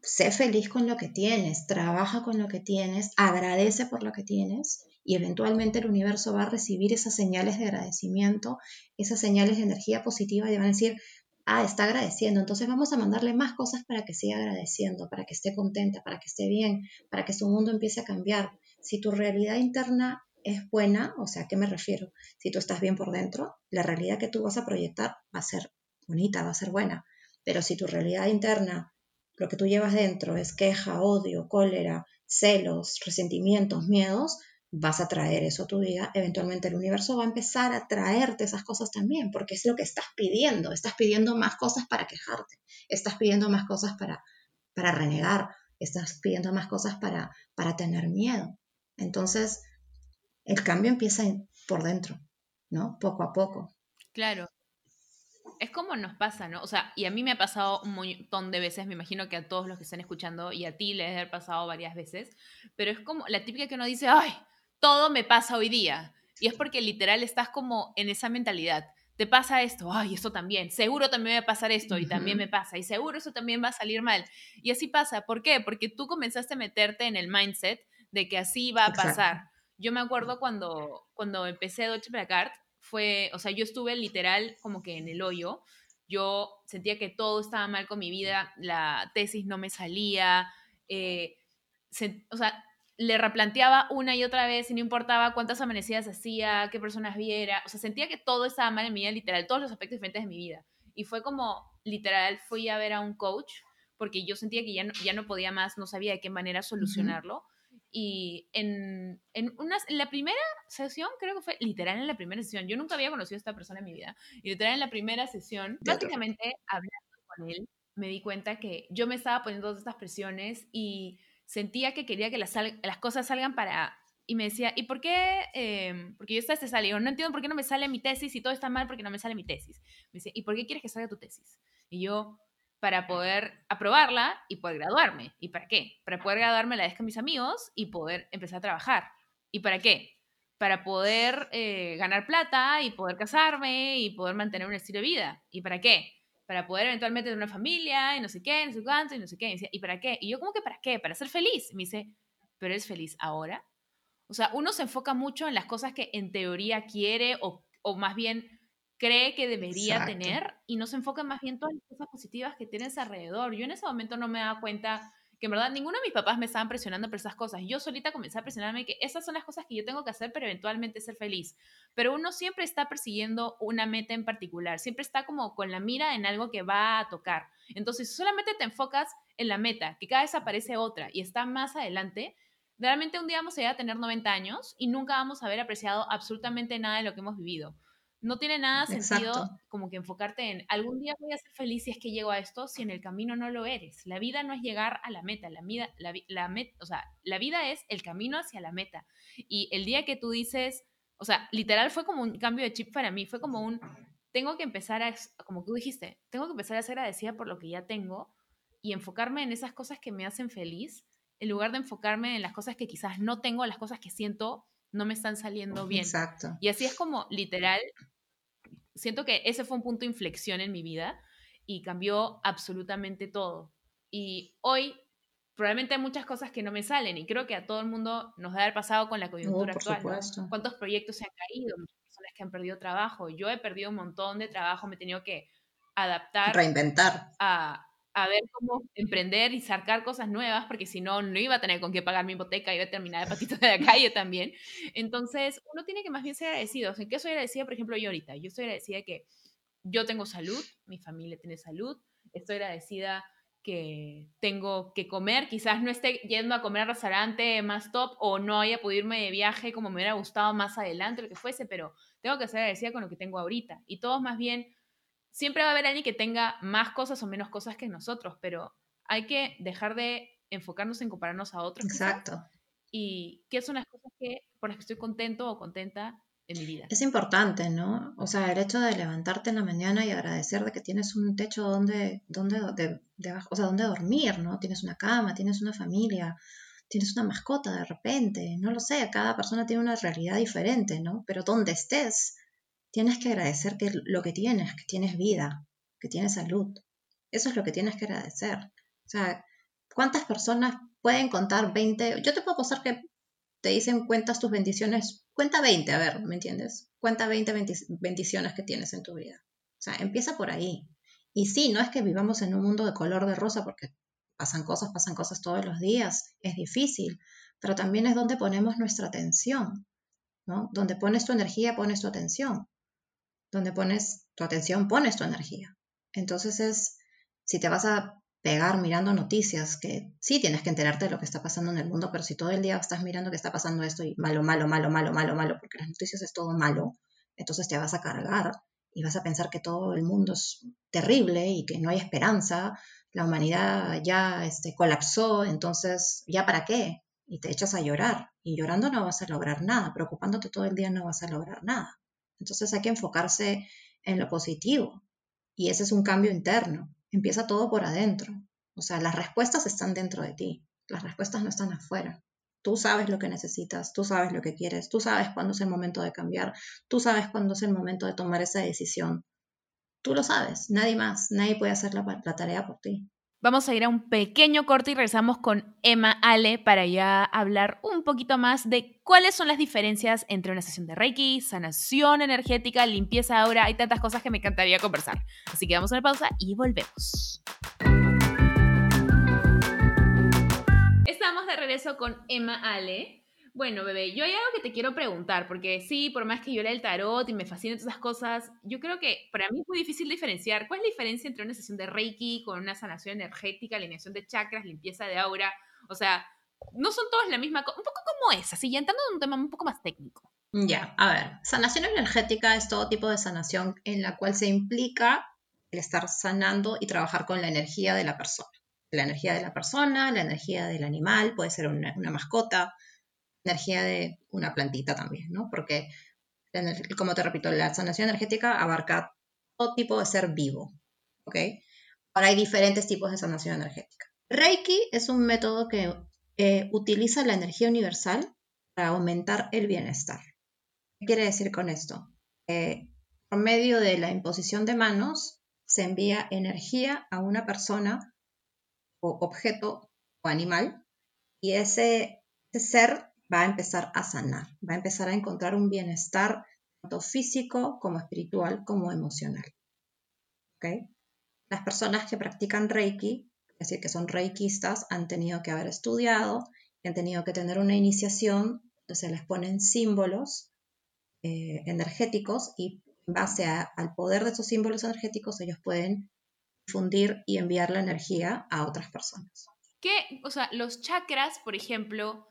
Sé feliz con lo que tienes, trabaja con lo que tienes, agradece por lo que tienes y eventualmente el universo va a recibir esas señales de agradecimiento, esas señales de energía positiva y van a decir, ah, está agradeciendo, entonces vamos a mandarle más cosas para que siga agradeciendo, para que esté contenta, para que esté bien, para que su mundo empiece a cambiar. Si tu realidad interna es buena, o sea, ¿a qué me refiero? Si tú estás bien por dentro, la realidad que tú vas a proyectar va a ser bonita, va a ser buena. Pero si tu realidad interna, lo que tú llevas dentro es queja, odio, cólera, celos, resentimientos, miedos, vas a traer eso a tu vida. Eventualmente el universo va a empezar a traerte esas cosas también, porque es lo que estás pidiendo. Estás pidiendo más cosas para quejarte, estás pidiendo más cosas para, para renegar, estás pidiendo más cosas para, para tener miedo. Entonces, el cambio empieza por dentro, ¿no? Poco a poco. Claro. Es como nos pasa, ¿no? O sea, y a mí me ha pasado un montón de veces, me imagino que a todos los que están escuchando y a ti les debe haber pasado varias veces, pero es como la típica que uno dice, ay, todo me pasa hoy día. Y es porque literal estás como en esa mentalidad. Te pasa esto, ay, esto también, seguro también me va a pasar esto y también me pasa, y seguro eso también va a salir mal. Y así pasa, ¿por qué? Porque tú comenzaste a meterte en el mindset de que así va a pasar. Yo me acuerdo cuando, cuando empecé Deutsche Placard, fue, o sea, yo estuve literal como que en el hoyo. Yo sentía que todo estaba mal con mi vida, la tesis no me salía, eh, o sea, le replanteaba una y otra vez y no importaba cuántas amanecidas hacía, qué personas viera, o sea, sentía que todo estaba mal en mi vida, literal, todos los aspectos diferentes de mi vida. Y fue como, literal, fui a ver a un coach porque yo sentía que ya no, ya no podía más, no sabía de qué manera solucionarlo. Y en, en, una, en la primera sesión, creo que fue literal en la primera sesión, yo nunca había conocido a esta persona en mi vida, y literal en la primera sesión, prácticamente hablando con él, me di cuenta que yo me estaba poniendo todas estas presiones y sentía que quería que las, las cosas salgan para... Y me decía, ¿y por qué? Eh, porque yo estaba este no entiendo por qué no me sale mi tesis y todo está mal porque no me sale mi tesis. Me dice, ¿y por qué quieres que salga tu tesis? Y yo, para poder aprobarla y poder graduarme. ¿Y para qué? Para poder graduarme a la vez con mis amigos y poder empezar a trabajar. ¿Y para qué? Para poder eh, ganar plata y poder casarme y poder mantener un estilo de vida. ¿Y para qué? Para poder eventualmente tener una familia y no sé qué, no sé cuánto y no sé qué. Y, decía, ¿y para qué? Y yo, ¿cómo que para qué? Para ser feliz. Y me dice, ¿pero eres feliz ahora? O sea, uno se enfoca mucho en las cosas que en teoría quiere o, o más bien cree que debería tener y no se enfoca más bien en todas las cosas positivas que tienes alrededor. Yo en ese momento no me daba cuenta que en verdad ninguno de mis papás me estaban presionando por esas cosas. Yo solita comencé a presionarme que esas son las cosas que yo tengo que hacer, pero eventualmente ser feliz. Pero uno siempre está persiguiendo una meta en particular, siempre está como con la mira en algo que va a tocar. Entonces, solamente te enfocas en la meta, que cada vez aparece otra y está más adelante, realmente un día vamos a llegar a tener 90 años y nunca vamos a haber apreciado absolutamente nada de lo que hemos vivido. No tiene nada sentido como que enfocarte en algún día voy a ser feliz si es que llego a esto, si en el camino no lo eres. La vida no es llegar a la meta, la vida, la, la o sea, la vida es el camino hacia la meta. Y el día que tú dices, o sea, literal fue como un cambio de chip para mí, fue como un, tengo que empezar a, como tú dijiste, tengo que empezar a ser agradecida por lo que ya tengo y enfocarme en esas cosas que me hacen feliz, en lugar de enfocarme en las cosas que quizás no tengo, las cosas que siento no me están saliendo bien. Exacto. Y así es como literal, siento que ese fue un punto de inflexión en mi vida y cambió absolutamente todo. Y hoy probablemente hay muchas cosas que no me salen y creo que a todo el mundo nos debe haber pasado con la coyuntura actual. ¿Cuántos proyectos se han caído? Muchas personas que han perdido trabajo. Yo he perdido un montón de trabajo, me he tenido que adaptar. Reinventar. A, a ver cómo emprender y sacar cosas nuevas, porque si no, no iba a tener con qué pagar mi hipoteca, iba a terminar de patito de la calle también. Entonces, uno tiene que más bien ser agradecido. ¿En qué soy agradecida, por ejemplo, yo ahorita? Yo estoy agradecida que yo tengo salud, mi familia tiene salud, estoy agradecida que tengo que comer, quizás no esté yendo a comer al restaurante más top o no haya podido irme de viaje como me hubiera gustado más adelante, lo que fuese, pero tengo que ser agradecida con lo que tengo ahorita. Y todos más bien siempre va a haber alguien que tenga más cosas o menos cosas que nosotros, pero hay que dejar de enfocarnos en compararnos a otros. Exacto. Y qué son las cosas que, por las que estoy contento o contenta en mi vida. Es importante, ¿no? O sea, el hecho de levantarte en la mañana y agradecer de que tienes un techo donde, donde, de, o sea, donde dormir, ¿no? Tienes una cama, tienes una familia, tienes una mascota de repente, no lo sé, cada persona tiene una realidad diferente, ¿no? Pero donde estés, tienes que agradecer que lo que tienes, que tienes vida, que tienes salud. Eso es lo que tienes que agradecer. O sea, ¿cuántas personas pueden contar 20? Yo te puedo pasar que te dicen cuentas tus bendiciones. Cuenta 20, a ver, ¿me entiendes? Cuenta 20 bendiciones que tienes en tu vida. O sea, empieza por ahí. Y sí, no es que vivamos en un mundo de color de rosa porque pasan cosas, pasan cosas todos los días, es difícil, pero también es donde ponemos nuestra atención, ¿no? Donde pones tu energía, pones tu atención donde pones tu atención, pones tu energía. Entonces es, si te vas a pegar mirando noticias, que sí tienes que enterarte de lo que está pasando en el mundo, pero si todo el día estás mirando que está pasando esto y malo, malo, malo, malo, malo, malo, porque las noticias es todo malo, entonces te vas a cargar y vas a pensar que todo el mundo es terrible y que no hay esperanza, la humanidad ya este, colapsó, entonces, ¿ya para qué? Y te echas a llorar. Y llorando no vas a lograr nada, preocupándote todo el día no vas a lograr nada. Entonces hay que enfocarse en lo positivo y ese es un cambio interno. Empieza todo por adentro. O sea, las respuestas están dentro de ti, las respuestas no están afuera. Tú sabes lo que necesitas, tú sabes lo que quieres, tú sabes cuándo es el momento de cambiar, tú sabes cuándo es el momento de tomar esa decisión. Tú lo sabes, nadie más, nadie puede hacer la, la tarea por ti. Vamos a ir a un pequeño corte y regresamos con Emma Ale para ya hablar un poquito más de cuáles son las diferencias entre una sesión de Reiki, sanación energética, limpieza ahora. Hay tantas cosas que me encantaría conversar. Así que vamos a una pausa y volvemos. Estamos de regreso con Emma Ale. Bueno, bebé, yo hay algo que te quiero preguntar, porque sí, por más que yo lea el tarot y me fascinan todas esas cosas, yo creo que para mí es muy difícil diferenciar cuál es la diferencia entre una sesión de Reiki con una sanación energética, alineación de chakras, limpieza de aura. O sea, no son todas la misma cosa, un poco como esa, así, entrando en un tema un poco más técnico. Ya, a ver, sanación energética es todo tipo de sanación en la cual se implica el estar sanando y trabajar con la energía de la persona. La energía de la persona, la energía del animal, puede ser una, mascota, energía de una plantita también, ¿no? Porque, como te repito, la sanación energética abarca todo tipo de ser vivo, ¿ok? Ahora hay diferentes tipos de sanación energética. Reiki es un método que eh, utiliza la energía universal para aumentar el bienestar. ¿Qué quiere decir con esto? por medio de la imposición de manos se envía energía a una persona o objeto o animal y ese, ser va a empezar a sanar, va a empezar a encontrar un bienestar tanto físico como espiritual como emocional. Las personas que practican Reiki, es decir, que son reikistas, han tenido que haber estudiado han tenido que tener una iniciación se les ponen símbolos eh, energéticos y en base al poder de esos símbolos energéticos ellos pueden difundir y enviar la energía a otras personas. ¿Qué? O sea, los chakras, por ejemplo,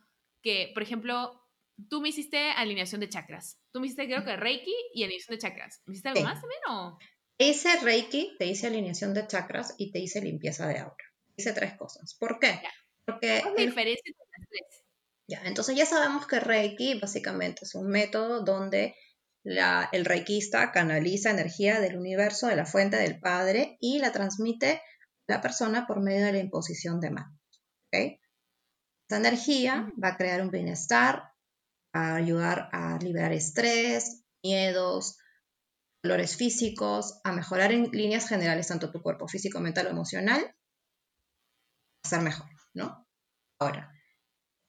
que, por ejemplo, tú me hiciste alineación de chakras. Tú me hiciste, creo que Reiki y alineación de chakras. ¿Me hiciste algo más también o? Hice Reiki, te hice alineación de chakras y te hice limpieza de aura. Hice tres cosas. ¿Por qué? Porque ¿Cuál es la diferencia entre las tres? Ya, entonces ya sabemos que Reiki básicamente es un método donde el reikista canaliza energía del universo, de la fuente del Padre, y la transmite a la persona por medio de la imposición de manos. ¿okay? Esta energía va a crear un bienestar, a ayudar a liberar estrés, miedos, dolores físicos, a mejorar en líneas generales tanto tu cuerpo físico, mental o emocional, a ser mejor, ¿no? Ahora,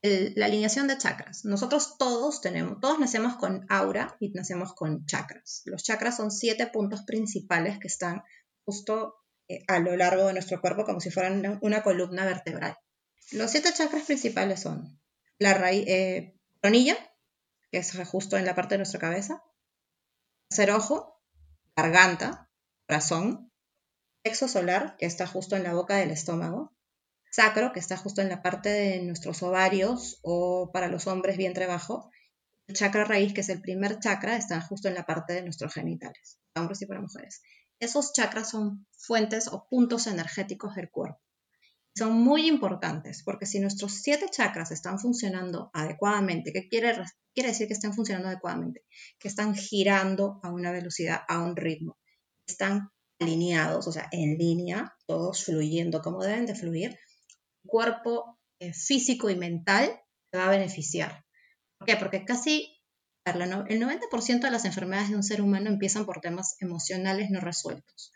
la alineación de chakras. Nosotros todos tenemos, todos nacemos con aura y nacemos con chakras. Los chakras son siete puntos principales que están justo eh, a lo largo de nuestro cuerpo como si fueran una, columna vertebral. Los siete chakras principales son la raíz, eh, coronilla, que es justo en la parte de nuestra cabeza, tercer ojo, garganta, corazón, sexo solar, que está justo en la boca del estómago, sacro, que está justo en la parte de nuestros ovarios o para los hombres vientre bajo. El chakra raíz, que es el primer chakra, está justo en la parte de nuestros genitales, para hombres y para mujeres. Esos chakras son fuentes o puntos energéticos del cuerpo. Son muy importantes porque si nuestros siete chakras están funcionando adecuadamente, ¿qué quiere, quiere decir que están funcionando adecuadamente? Que están girando a una velocidad, a un ritmo, están alineados, o sea, en línea, todos fluyendo como deben de fluir, cuerpo eh, físico y mental se va a beneficiar. ¿Por qué? Porque casi el 90% de las enfermedades de un ser humano empiezan por temas emocionales no resueltos.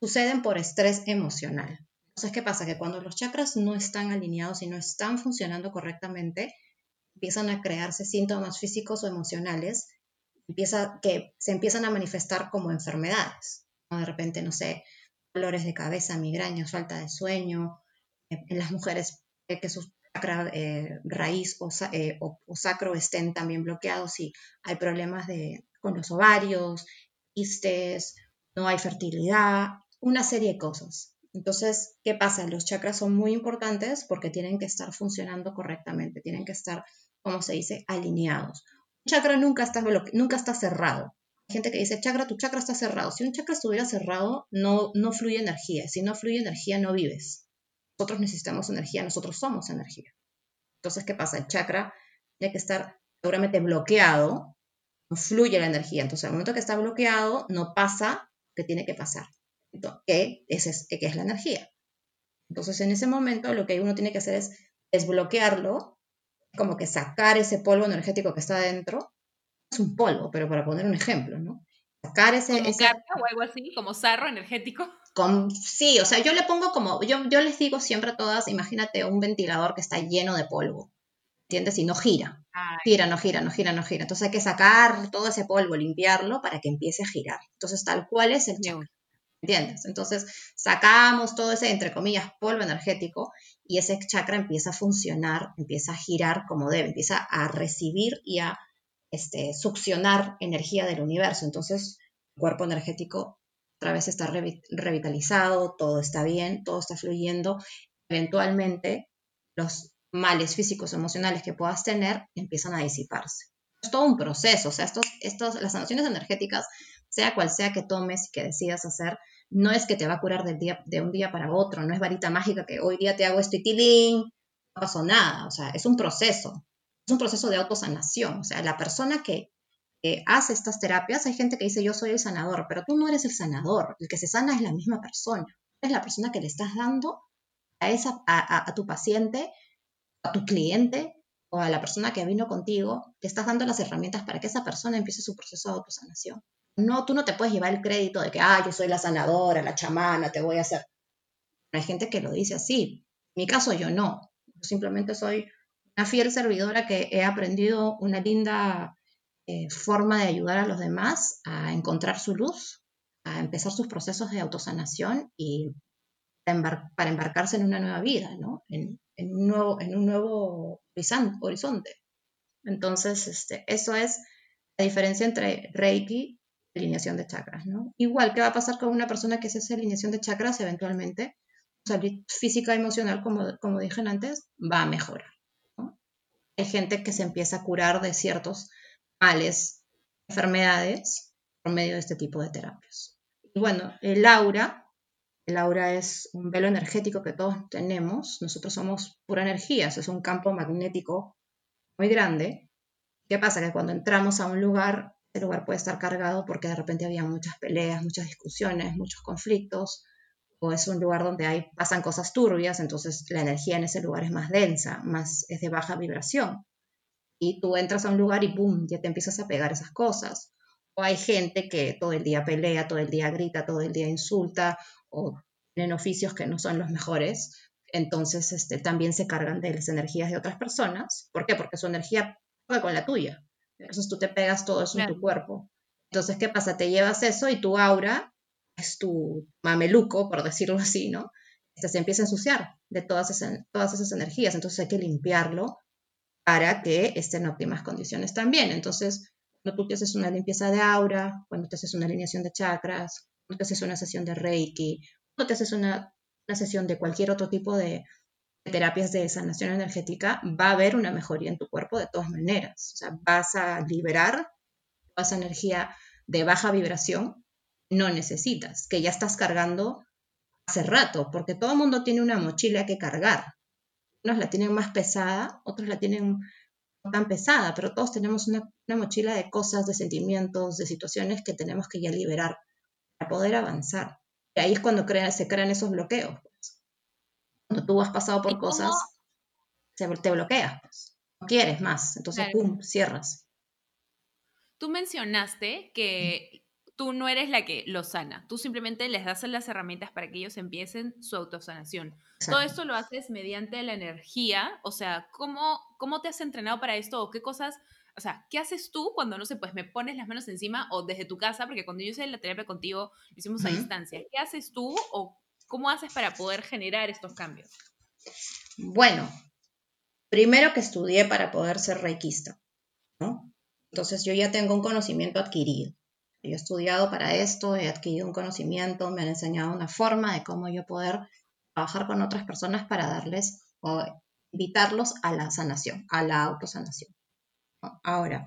Suceden por estrés emocional. Entonces, ¿qué pasa? Que cuando los chakras no están alineados y no están funcionando correctamente, empiezan a crearse síntomas físicos o emocionales empieza, que se empiezan a manifestar como enfermedades. De repente, no sé, dolores de cabeza, migrañas, falta de sueño, en las mujeres que su chakra eh, raíz eh, o, sacro estén también bloqueados y hay problemas de, con los ovarios, quistes, no hay fertilidad, una serie de cosas. Entonces, ¿qué pasa? Los chakras son muy importantes porque tienen que estar funcionando correctamente, tienen que estar, como se dice, alineados. Un chakra nunca está, nunca está cerrado. Hay gente que dice, chakra, tu chakra está cerrado. Si un chakra estuviera cerrado, no, no fluye energía. Si no fluye energía, no vives nosotros necesitamos energía, nosotros somos energía. Entonces, ¿qué pasa? El chakra tiene que estar seguramente bloqueado, no fluye la energía. Entonces, al momento que está bloqueado, no pasa lo que tiene que pasar, que es, que es la energía. Entonces, en ese momento, lo que uno tiene que hacer es desbloquearlo, como que sacar ese polvo energético que está dentro. Es un polvo, pero para poner un ejemplo, ¿no? Sacar ese... Como o algo así, como sarro energético sí, o sea, yo le pongo como, yo, yo les digo siempre a todas, imagínate un ventilador que está lleno de polvo, ¿entiendes? Y no gira, gira, no gira, no gira, no gira. Entonces hay que sacar todo ese polvo, limpiarlo para que empiece a girar. Entonces tal cual es el chakra. ¿Entiendes? Entonces sacamos todo ese, entre comillas, polvo energético y ese chakra empieza a funcionar, empieza a girar como debe, empieza a recibir y a este, succionar energía del universo. Entonces, el cuerpo energético otra vez está revitalizado, todo está bien, todo está fluyendo. Eventualmente, los males físicos emocionales que puedas tener empiezan a disiparse. Es todo un proceso, o sea, estos, estos, las sanaciones energéticas sea cual sea que tomes y que decidas hacer, no es que te va a curar del día, de un día para otro, no es varita mágica que hoy día te hago esto y tilín, no pasó nada, o sea, es un proceso, es un proceso de autosanación, o sea, la persona que, hace estas terapias, hay gente que dice yo soy el sanador, pero tú no eres el sanador, el que se sana es la misma persona, es la persona que le estás dando a, esa, a, a tu paciente, a tu cliente o a la persona que vino contigo, le estás dando las herramientas para que esa persona empiece su proceso de autosanación. No, tú no te puedes llevar el crédito de que, ah, yo soy la sanadora, la chamana, te voy a hacer. Hay gente que lo dice así. En mi caso, yo no. simplemente soy una fiel servidora que he aprendido una linda eh, forma de ayudar a los demás a encontrar su luz, a empezar sus procesos de autosanación y para embarcarse en una nueva vida, ¿no? En, un, nuevo, en un nuevo horizonte. Entonces, este, eso es la diferencia entre Reiki alineación de chakras, ¿no? Igual, ¿qué va a pasar con una persona que se hace alineación de chakras eventualmente? Salud física emocional, como, como dije antes, va a mejorar. Hay gente que se empieza a curar de ciertos males, enfermedades, por medio de este tipo de terapias. Y bueno, el aura, el aura es un velo energético que todos tenemos. Nosotros somos pura energía, es un campo magnético muy grande. ¿Qué pasa? Que cuando entramos a un lugar el lugar puede estar cargado porque de repente había muchas peleas, muchas discusiones, muchos conflictos, o es un lugar donde hay, pasan cosas turbias, entonces la energía en ese lugar es más densa, más es de baja vibración. Y tú entras a un lugar y ¡pum! ya te empiezas a pegar esas cosas. O hay gente que todo el día pelea, todo el día grita, todo el día insulta, o tienen oficios que no son los mejores, entonces este, también se cargan de las energías de otras personas. ¿Por qué? Porque su energía juega con la tuya. Entonces tú te pegas todo eso en tu cuerpo. Entonces, ¿qué pasa? Te llevas eso y tu aura es tu mameluco, por decirlo así, ¿no? Este, se empieza a ensuciar de todas esas, todas esas energías. Entonces hay que limpiarlo para que esté en óptimas condiciones también. Entonces, cuando tú te haces una limpieza de aura, cuando te haces una alineación de chakras, cuando te haces una sesión de Reiki, cuando te haces una, una sesión de cualquier otro tipo de, terapias de sanación energética, va a haber una mejoría en tu cuerpo de todas maneras. O sea, vas a liberar toda esa energía de baja vibración, no necesitas, que ya estás cargando hace rato, porque todo el mundo tiene una mochila que cargar. Unos la tienen más pesada, otros la tienen no tan pesada, pero todos tenemos una, mochila de cosas, de sentimientos, de situaciones que tenemos que ya liberar para poder avanzar. Y ahí es cuando se crean esos bloqueos cuando tú has pasado por cosas, se, te bloqueas, pues. no quieres más, entonces, ¡pum!, cierras. Tú mencionaste que tú no eres la que los sana, tú simplemente les das las herramientas para que ellos empiecen su autosanación. Todo esto lo haces mediante la energía, o sea, ¿cómo, ¿cómo te has entrenado para esto o qué cosas, o sea, qué haces tú cuando, no sé, pues me pones las manos encima o desde tu casa, porque cuando yo hice la terapia contigo, lo hicimos a distancia, ¿qué haces tú o ¿Cómo haces para poder generar estos cambios? Bueno, primero que estudié para poder ser reikista, ¿no? Entonces yo ya tengo un conocimiento adquirido. Yo he estudiado para esto, he adquirido un conocimiento, me han enseñado una forma de cómo yo poder trabajar con otras personas para darles o invitarlos a la sanación, a la autosanación. Ahora,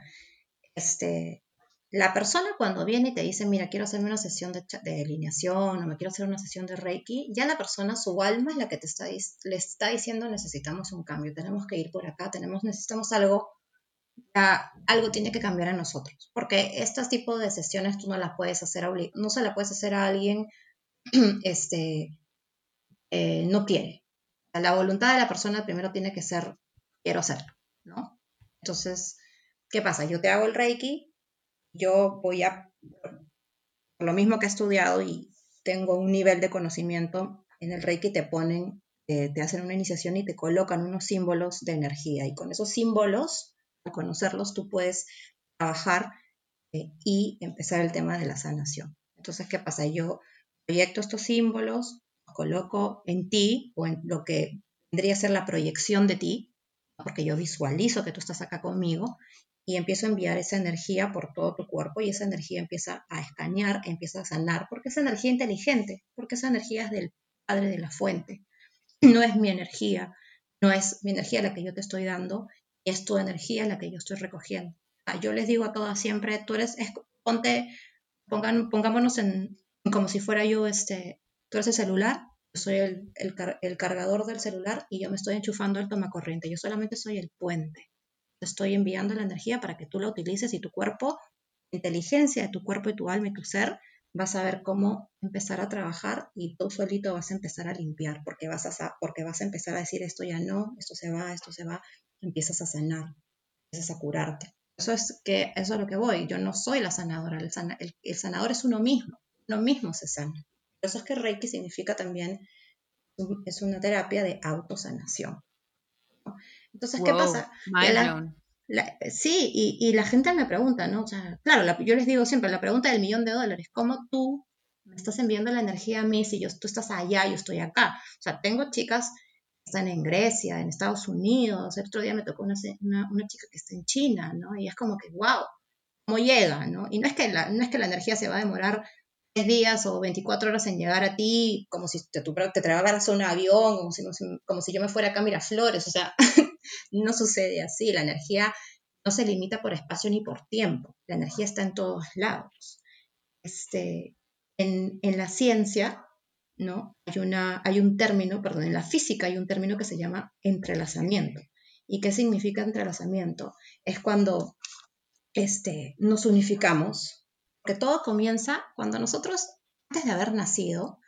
este, la persona cuando viene y te dice, mira, quiero hacerme una sesión de, alineación o me quiero hacer una sesión de Reiki, ya la persona, su alma es la que te está, le está diciendo, necesitamos un cambio, tenemos que ir por acá, tenemos, necesitamos algo, algo tiene que cambiar en nosotros. Porque estos tipos de sesiones tú no las puedes hacer, no se las puedes hacer a alguien, este, eh, no quiere. La voluntad de la persona primero tiene que ser, quiero hacerlo, ¿no? Entonces, ¿qué pasa? Yo te hago el Reiki, yo voy a, por lo mismo que he estudiado y tengo un nivel de conocimiento, en el Reiki te ponen, te hacen una iniciación y te colocan unos símbolos de energía. Y con esos símbolos, al conocerlos, tú puedes trabajar eh, y empezar el tema de la sanación. Entonces, ¿qué pasa? Yo proyecto estos símbolos, los coloco en ti o en lo que tendría a ser la proyección de ti, porque yo visualizo que tú estás acá conmigo y empiezo a enviar esa energía por todo tu cuerpo y esa energía empieza a escanear, empieza a sanar, porque es energía inteligente, porque esa energía es del Padre de la fuente. No es mi energía, no es mi energía la que yo te estoy dando, es tu energía la que yo estoy recogiendo. Yo les digo a todas siempre, tú eres, ponte, pongan, pongámonos en, como si fuera yo, este, tú eres el celular, yo soy el, el cargador del celular y yo me estoy enchufando el tomacorriente, yo solamente soy el puente estoy enviando la energía para que tú la utilices y tu cuerpo, inteligencia de tu cuerpo y tu alma y tu ser, vas a ver cómo empezar a trabajar y tú solito vas a empezar a limpiar, porque vas a, porque vas a empezar a decir esto ya no, esto se va, esto se va, empiezas a sanar, empiezas a curarte. Eso es, que, eso es lo que voy, yo no soy la sanadora, el, el, sanador es uno mismo, uno mismo se sana. eso es que Reiki significa también, es una terapia de autosanación. Entonces, ¿qué pasa? sí, y, la gente me pregunta, ¿no? O sea, claro, yo les digo siempre, la pregunta del millón de dólares, ¿cómo tú me estás enviando la energía a mí si yo, tú estás allá, yo estoy acá? O sea, tengo chicas que están en Grecia, en Estados Unidos, el otro día me tocó una, una, chica que está en China, ¿no? Y es como que, wow, ¿cómo llega, no? Y no es que la, no es que la energía se va a demorar 10 días o 24 horas en llegar a ti, como si te, te a un avión, como si, como si yo me fuera acá a Miraflores, o sea, no sucede así, la energía no se limita por espacio ni por tiempo, la energía está en todos lados. Este, en, en la ciencia, ¿no? Hay, una, hay un término, perdón, en la física hay un término que se llama entrelazamiento. ¿Y qué significa entrelazamiento? Es cuando este, nos unificamos, porque todo comienza cuando nosotros, antes de haber nacido,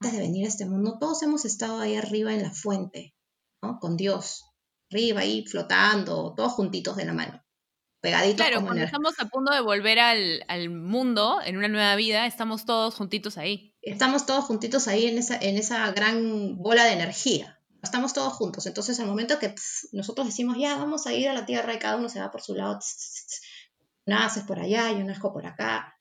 antes de venir a este mundo, todos hemos estado ahí arriba en la fuente, ¿no? Con Dios, arriba ahí flotando, todos juntitos de la mano. Pegaditos claro, cuando estamos a punto de volver al, al, mundo, en una nueva vida, estamos todos juntitos ahí. Estamos todos juntitos ahí en esa, en esa gran bola de energía. Estamos todos juntos. Entonces, al momento que nosotros decimos, ya, vamos a ir a la Tierra y cada uno se va por su lado, naces por allá, yo nazco por acá.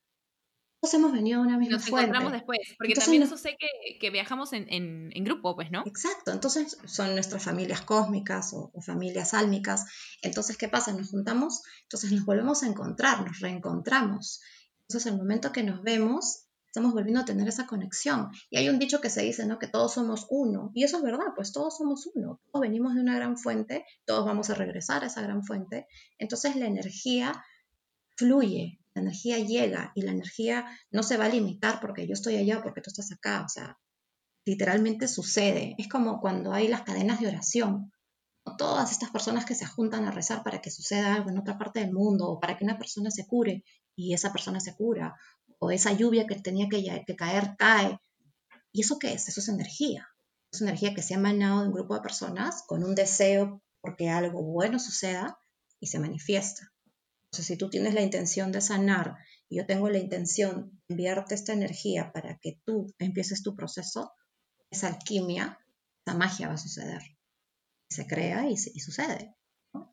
Todos hemos venido a una misma Nos encontramos después, porque también eso sé que, que viajamos en, en, en, grupo, pues, ¿no? Exacto, entonces son nuestras familias cósmicas o, o, familias álmicas. Entonces, ¿qué pasa? Nos juntamos, entonces nos volvemos a encontrar, nos reencontramos. Entonces, el momento que nos vemos, estamos volviendo a tener esa conexión. Y hay un dicho que se dice, ¿no? Que todos somos uno. Y eso es verdad, pues todos somos uno. Todos venimos de una gran fuente, todos vamos a regresar a esa gran fuente. Entonces, la energía fluye, la energía llega y la energía no se va a limitar porque yo estoy allá o porque tú estás acá, o sea, literalmente sucede. Es como cuando hay las cadenas de oración. Todas estas personas que se juntan a rezar para que suceda algo en otra parte del mundo o para que una persona se cure y esa persona se cura, o esa lluvia que tenía que, que caer cae. ¿Y eso qué es? Eso es energía. Es energía que se ha emanado de un grupo de personas con un deseo porque algo bueno suceda y se manifiesta. Entonces, si tú tienes la intención de sanar y yo tengo la intención de enviarte esta energía para que tú empieces tu proceso, esa alquimia, esa magia va a suceder. Se crea y, sucede.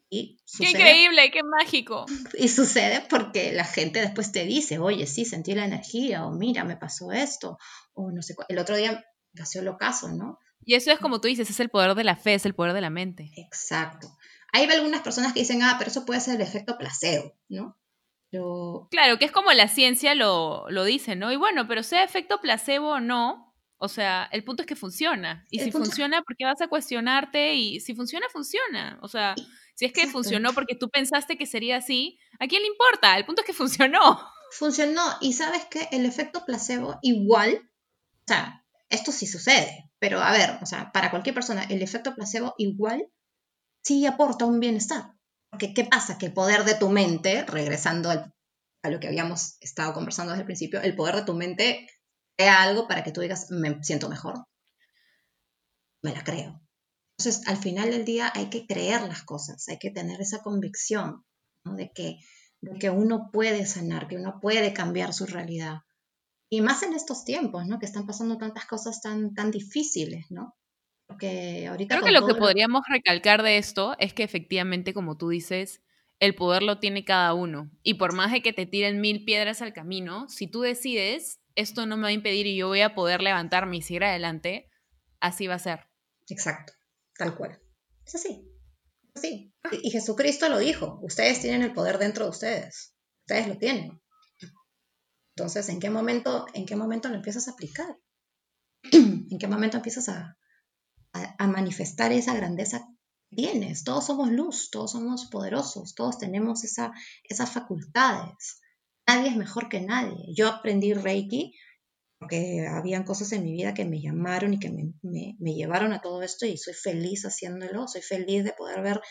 Y ¡Qué increíble! ¡Qué mágico! Y sucede porque la gente después te dice, oye, sí, sentí la energía, o mira, me pasó esto, o no sé, el otro día pasó el ocaso, ¿no? Y eso es como tú dices, es el poder de la fe, es el poder de la mente. Exacto. Hay algunas personas que dicen, ah, pero eso puede ser el efecto placebo, ¿no? Claro, que es como la ciencia lo, lo dice, ¿no? Y bueno, pero sea efecto placebo o no, o sea, el punto es que funciona. Y si funciona, ¿por qué vas a cuestionarte? Y si funciona, funciona. O sea, si es que funcionó porque tú pensaste que sería así, ¿a quién le importa? El punto es que funcionó. Funcionó. Y sabes que el efecto placebo igual, o sea, esto sí sucede, pero a ver, o sea, para cualquier persona, el efecto placebo igual sí aporta un bienestar. Porque ¿qué pasa? Que el poder de tu mente, regresando a lo que habíamos estado conversando desde el principio, el poder de tu mente crea algo para que tú digas, me siento mejor. Me la creo. Entonces, al final del día hay que creer las cosas, hay que tener esa convicción de, que, de que uno puede sanar, que uno puede cambiar su realidad. Y más en estos tiempos, ¿no? Que están pasando tantas cosas tan, tan difíciles, ¿no? Ahorita Creo que lo que podríamos recalcar de esto es que efectivamente, como tú dices, el poder lo tiene cada uno. Y por más de que te tiren mil piedras al camino, si tú decides, esto no me va a impedir y yo voy a poder levantarme y seguir adelante, así va a ser. Exacto, tal cual. Es así. Sí. Y Jesucristo lo dijo, ustedes tienen el poder dentro de ustedes. Ustedes lo tienen. Entonces, ¿en qué momento, en qué momento lo empiezas a aplicar? ¿En qué momento empiezas a, a, manifestar esa grandeza tienes? Todos somos luz, todos somos poderosos, todos tenemos esa, esas facultades. Nadie es mejor que nadie. Yo aprendí Reiki porque habían cosas en mi vida que me llamaron y que me, me, llevaron a todo esto y soy feliz haciéndolo, soy feliz de poder ver a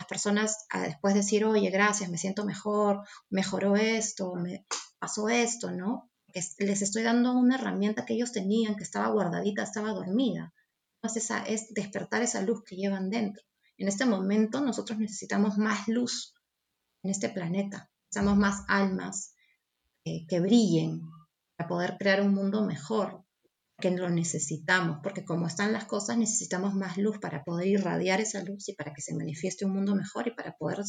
las personas a después decir, oye, gracias, me siento mejor, mejoró esto, me, pasó esto, ¿no? les estoy dando una herramienta que ellos tenían, que estaba guardadita, estaba dormida. Entonces, esa, es despertar esa luz que llevan dentro. En este momento nosotros necesitamos más luz en este planeta, necesitamos más almas eh, que brillen para poder crear un mundo mejor, que lo necesitamos, porque como están las cosas, necesitamos más luz para poder irradiar esa luz y para que se manifieste un mundo mejor y para poder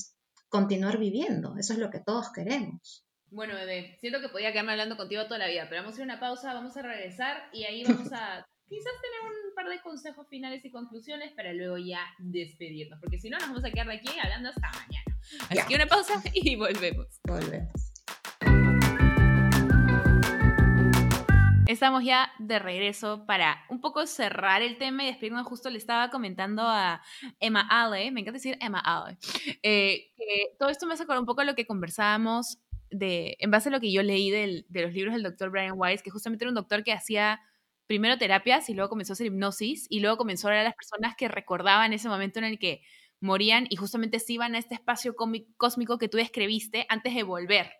continuar viviendo. Eso es lo que todos queremos. Bueno, bebé, siento que podía quedarme hablando contigo toda la vida, pero vamos a ir a una pausa, vamos a regresar y ahí vamos a quizás tener un par de consejos finales y conclusiones para luego ya despedirnos, porque si no nos vamos a quedar de aquí hablando hasta mañana. Así que una pausa y volvemos. Volvemos. Estamos ya de regreso para un poco cerrar el tema y despedirnos. Justo le estaba comentando a Emma Ale, me encanta decir Emma Ale, eh, que todo esto me sacó un poco lo que conversábamos de, en base a lo que yo leí de los libros del doctor Brian Weiss, que justamente era un doctor que hacía primero terapias y luego comenzó a hacer hipnosis y luego comenzó a ver a las personas que recordaban ese momento en el que morían y justamente se iban a este espacio cósmico que tú describiste antes de volver.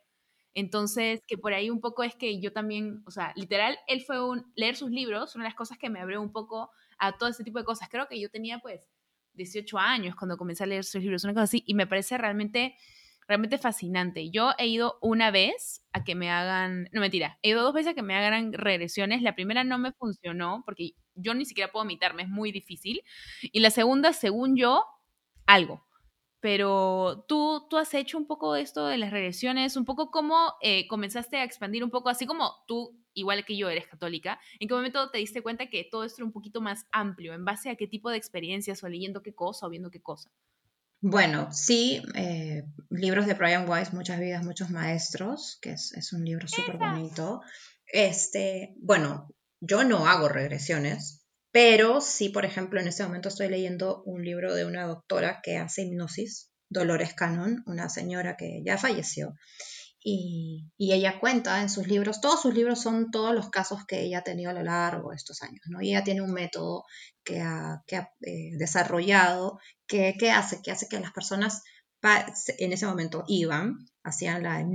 Entonces, que por ahí un poco es que yo también, o sea, literal, él fue un, leer sus libros, una de las cosas que me abrió un poco a todo ese tipo de cosas. Creo que yo tenía pues 18 años cuando comencé a leer sus libros, una cosa así, y me parece realmente realmente fascinante. Yo he ido una vez a que me hagan, no mentira, he ido dos veces a que me hagan regresiones. La primera no me funcionó porque yo ni siquiera puedo me es muy difícil. Y la segunda, según yo, algo. Pero tú, tú has hecho un poco esto de las regresiones, un poco cómo eh, comenzaste a expandir un poco, así como tú, igual que yo, eres católica, ¿en qué momento te diste cuenta que todo esto era un poquito más amplio? ¿En base a qué tipo de experiencias o leyendo qué cosa o viendo qué cosa? Bueno, sí, eh, libros de Brian Weiss, Muchas vidas, muchos maestros, que es, un libro súper bonito. Este, bueno, yo no hago regresiones, pero sí, por ejemplo, en este momento estoy leyendo un libro de una doctora que hace hipnosis, Dolores Cannon, una señora que ya falleció. Y, ella cuenta en sus libros, todos sus libros son todos los casos que ella ha tenido a lo largo de estos años, ¿no? Ella tiene un método que ha, eh, desarrollado que, hace, que las personas en ese momento iban, hacían la,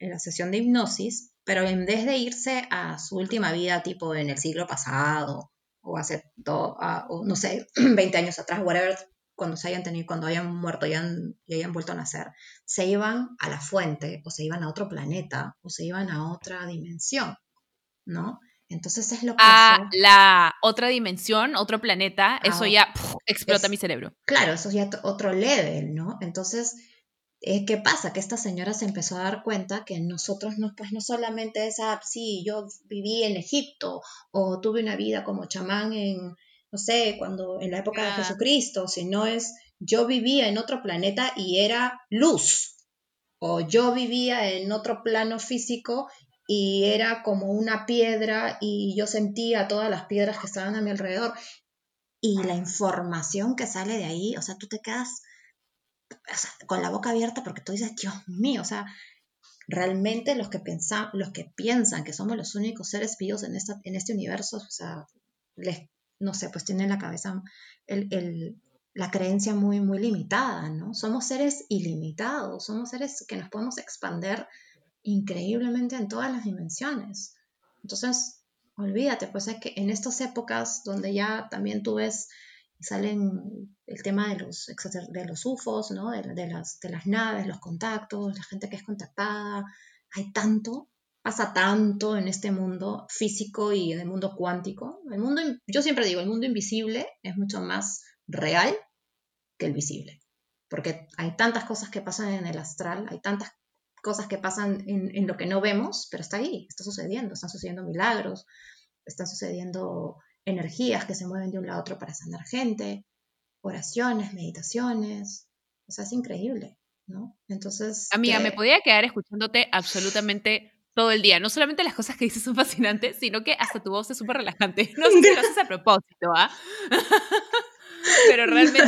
la sesión de hipnosis, pero en vez de irse a su última vida, tipo en el siglo pasado, o hace, o no sé, 20 años atrás, whatever, cuando se hayan tenido, cuando hayan muerto y hayan, y hayan vuelto a nacer, se iban a la fuente, o se iban a otro planeta, o se iban a otra dimensión, ¿no? Entonces es lo que... A la otra dimensión, otro planeta, eso ya explota mi cerebro. Claro, eso es ya otro level, ¿no? Entonces, eh, ¿qué pasa? Que esta señora se empezó a dar cuenta que nosotros no, pues no solamente es, ah, sí, yo viví en Egipto o tuve una vida como chamán en, no sé, cuando en la época de Jesucristo, sino es, yo vivía en otro planeta y era luz. O yo vivía en otro plano físico y era como una piedra y yo sentía todas las piedras que estaban a mi alrededor. Y la información que sale de ahí, o sea, tú te quedas con la boca abierta porque tú dices, Dios mío, o sea, realmente los que, pensan, los que piensan que somos los únicos seres vivos en, esta, en este universo, o sea, les, no sé, pues tienen la cabeza, el, la creencia muy, muy limitada, ¿no? Somos seres ilimitados, somos seres que nos podemos expander increíblemente en todas las dimensiones. Entonces, olvídate, pues es que en estas épocas donde ya también tú ves salen el tema de los, de los UFOs, ¿no? de, las, de las naves, los contactos, la gente que es contactada, hay tanto, pasa tanto en este mundo físico y en el mundo cuántico. El mundo, yo siempre digo, el mundo invisible es mucho más real que el visible. porque hay tantas cosas que pasan en el astral, hay tantas cosas que pasan en, lo que no vemos, pero está ahí, está sucediendo, están sucediendo milagros, están sucediendo energías que se mueven de un lado a otro para sanar gente, oraciones, meditaciones, o sea, es increíble, ¿no? Entonces... Amiga, me podía quedar escuchándote absolutamente todo el día. No solamente las cosas que dices son fascinantes, sino que hasta tu voz es súper relajante. No sé si lo haces a propósito, ¿ah? Pero realmente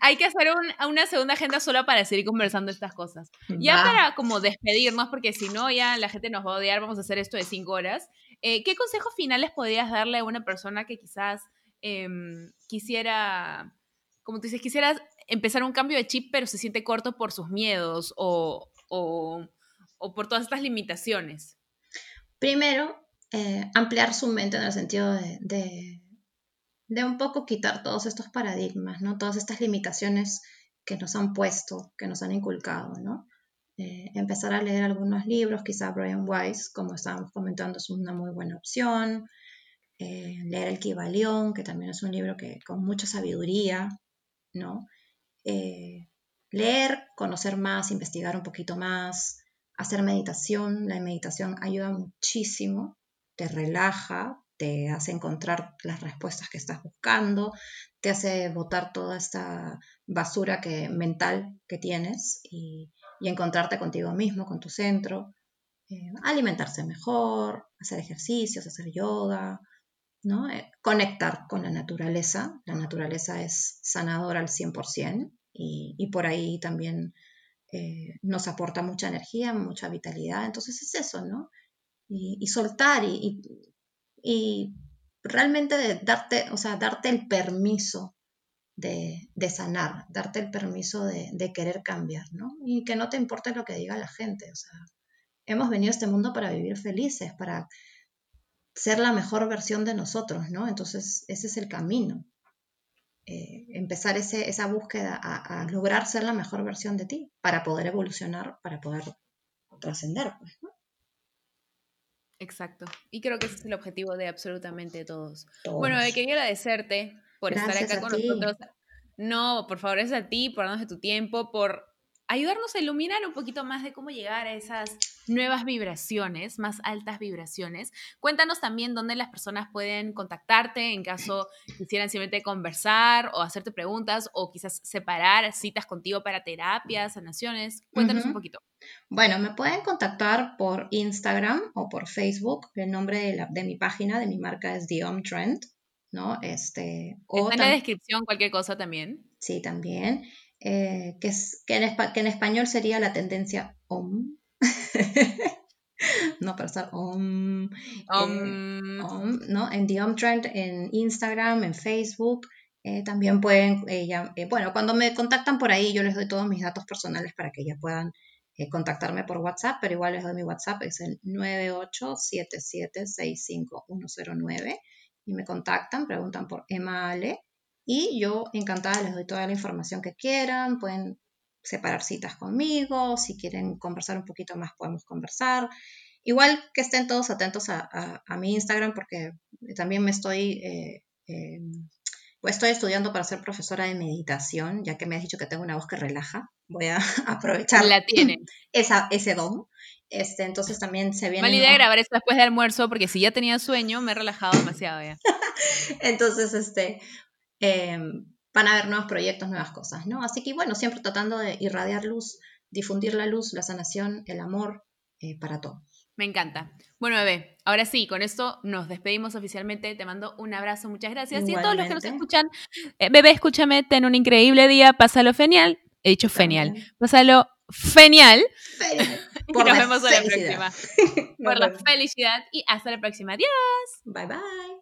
hay que hacer una segunda agenda solo para seguir conversando estas cosas. Ya para como despedirnos, porque si no ya la gente nos va a odiar, vamos a hacer esto de cinco horas. Eh, ¿Qué consejos finales podrías darle a una persona que quizás em, quisiera, como tú dices, quisiera empezar un cambio de chip, pero se siente corto por sus miedos o o por todas estas limitaciones? Primero, eh, ampliar su mente en el sentido de, de, un poco quitar todos estos paradigmas, ¿no? Todas estas limitaciones que nos han puesto, que nos han inculcado, ¿no? Eh, empezar a leer algunos libros, quizá Brian Weiss, como estábamos comentando, es una muy buena opción. Eh, leer El Kibalión, que también es un libro que con mucha sabiduría, ¿no? leer, conocer más, investigar un poquito más, hacer meditación. La meditación ayuda muchísimo, te relaja, te hace encontrar las respuestas que estás buscando, te hace botar toda esta basura que, mental que tienes y, encontrarte contigo mismo, con tu centro, eh, alimentarse mejor, hacer ejercicios, hacer yoga, ¿no? Eh, conectar con la naturaleza. La naturaleza es sanadora al 100% y, y por ahí también eh, nos aporta mucha energía, mucha vitalidad. Entonces es eso, ¿no? Y, soltar y, realmente darte, o sea, darte el permiso de, sanar, darte el permiso de, querer cambiar, ¿no? Y que no te importe lo que diga la gente, hemos venido a este mundo para vivir felices, para ser la mejor versión de nosotros, ¿no? Entonces, ese es el camino. Eh, empezar ese, esa búsqueda a, lograr ser la mejor versión de ti para poder evolucionar, para poder trascender. Pues, Exacto. Y creo que ese es el objetivo de absolutamente todos. Bueno, quería agradecerte por estar acá con nosotros. No, por favor, es a ti, por darnos de tu tiempo, por ayudarnos a iluminar un poquito más de cómo llegar a esas nuevas vibraciones, más altas vibraciones. Cuéntanos también dónde las personas pueden contactarte en caso quisieran simplemente conversar o hacerte preguntas o quizás separar citas contigo para terapias, sanaciones. Cuéntanos un poquito. Bueno, me pueden contactar por Instagram o por Facebook. El nombre de, la, de mi página, de mi marca es The Om Trend, ¿no? Este, Está en la descripción cualquier cosa también. Sí, también. Eh, que, es, que, en, español sería la tendencia OM. no, para estar OM. Eh, ¿no? En The OM Trend, en Instagram, en Facebook. Eh, también pueden, bueno, cuando me contactan por ahí, yo les doy todos mis datos personales para que ya puedan contactarme por WhatsApp, pero igual les doy mi WhatsApp, es el 9877651109 y me contactan, preguntan por Emma Ale y yo encantada les doy toda la información que quieran, pueden separar citas conmigo, si quieren conversar un poquito más podemos conversar. Igual que estén todos atentos a, mi Instagram porque también me estoy, eh, eh, estoy estudiando para ser profesora de meditación, ya que me has dicho que tengo una voz que relaja. Voy a aprovechar La tiene. Esa, ese don. Este, entonces también se viene... Mala idea grabar esto después de almuerzo porque si ya tenía sueño me he relajado demasiado ya. entonces, este, Em, van a haber nuevos proyectos, nuevas cosas, ¿no? Así que bueno, siempre tratando de irradiar luz, difundir la luz, la sanación, el amor eh, para todos. Me encanta. Bueno, bebé, ahora sí, con esto nos despedimos oficialmente. Te mando un abrazo, muchas gracias. Y a todos los que nos escuchan, eh, bebé, escúchame, ten un increíble día, pásalo genial. He dicho genial. Pásalo genial. y nos vemos la próxima. Por la felicidad y hasta la próxima. Adiós. Bye bye.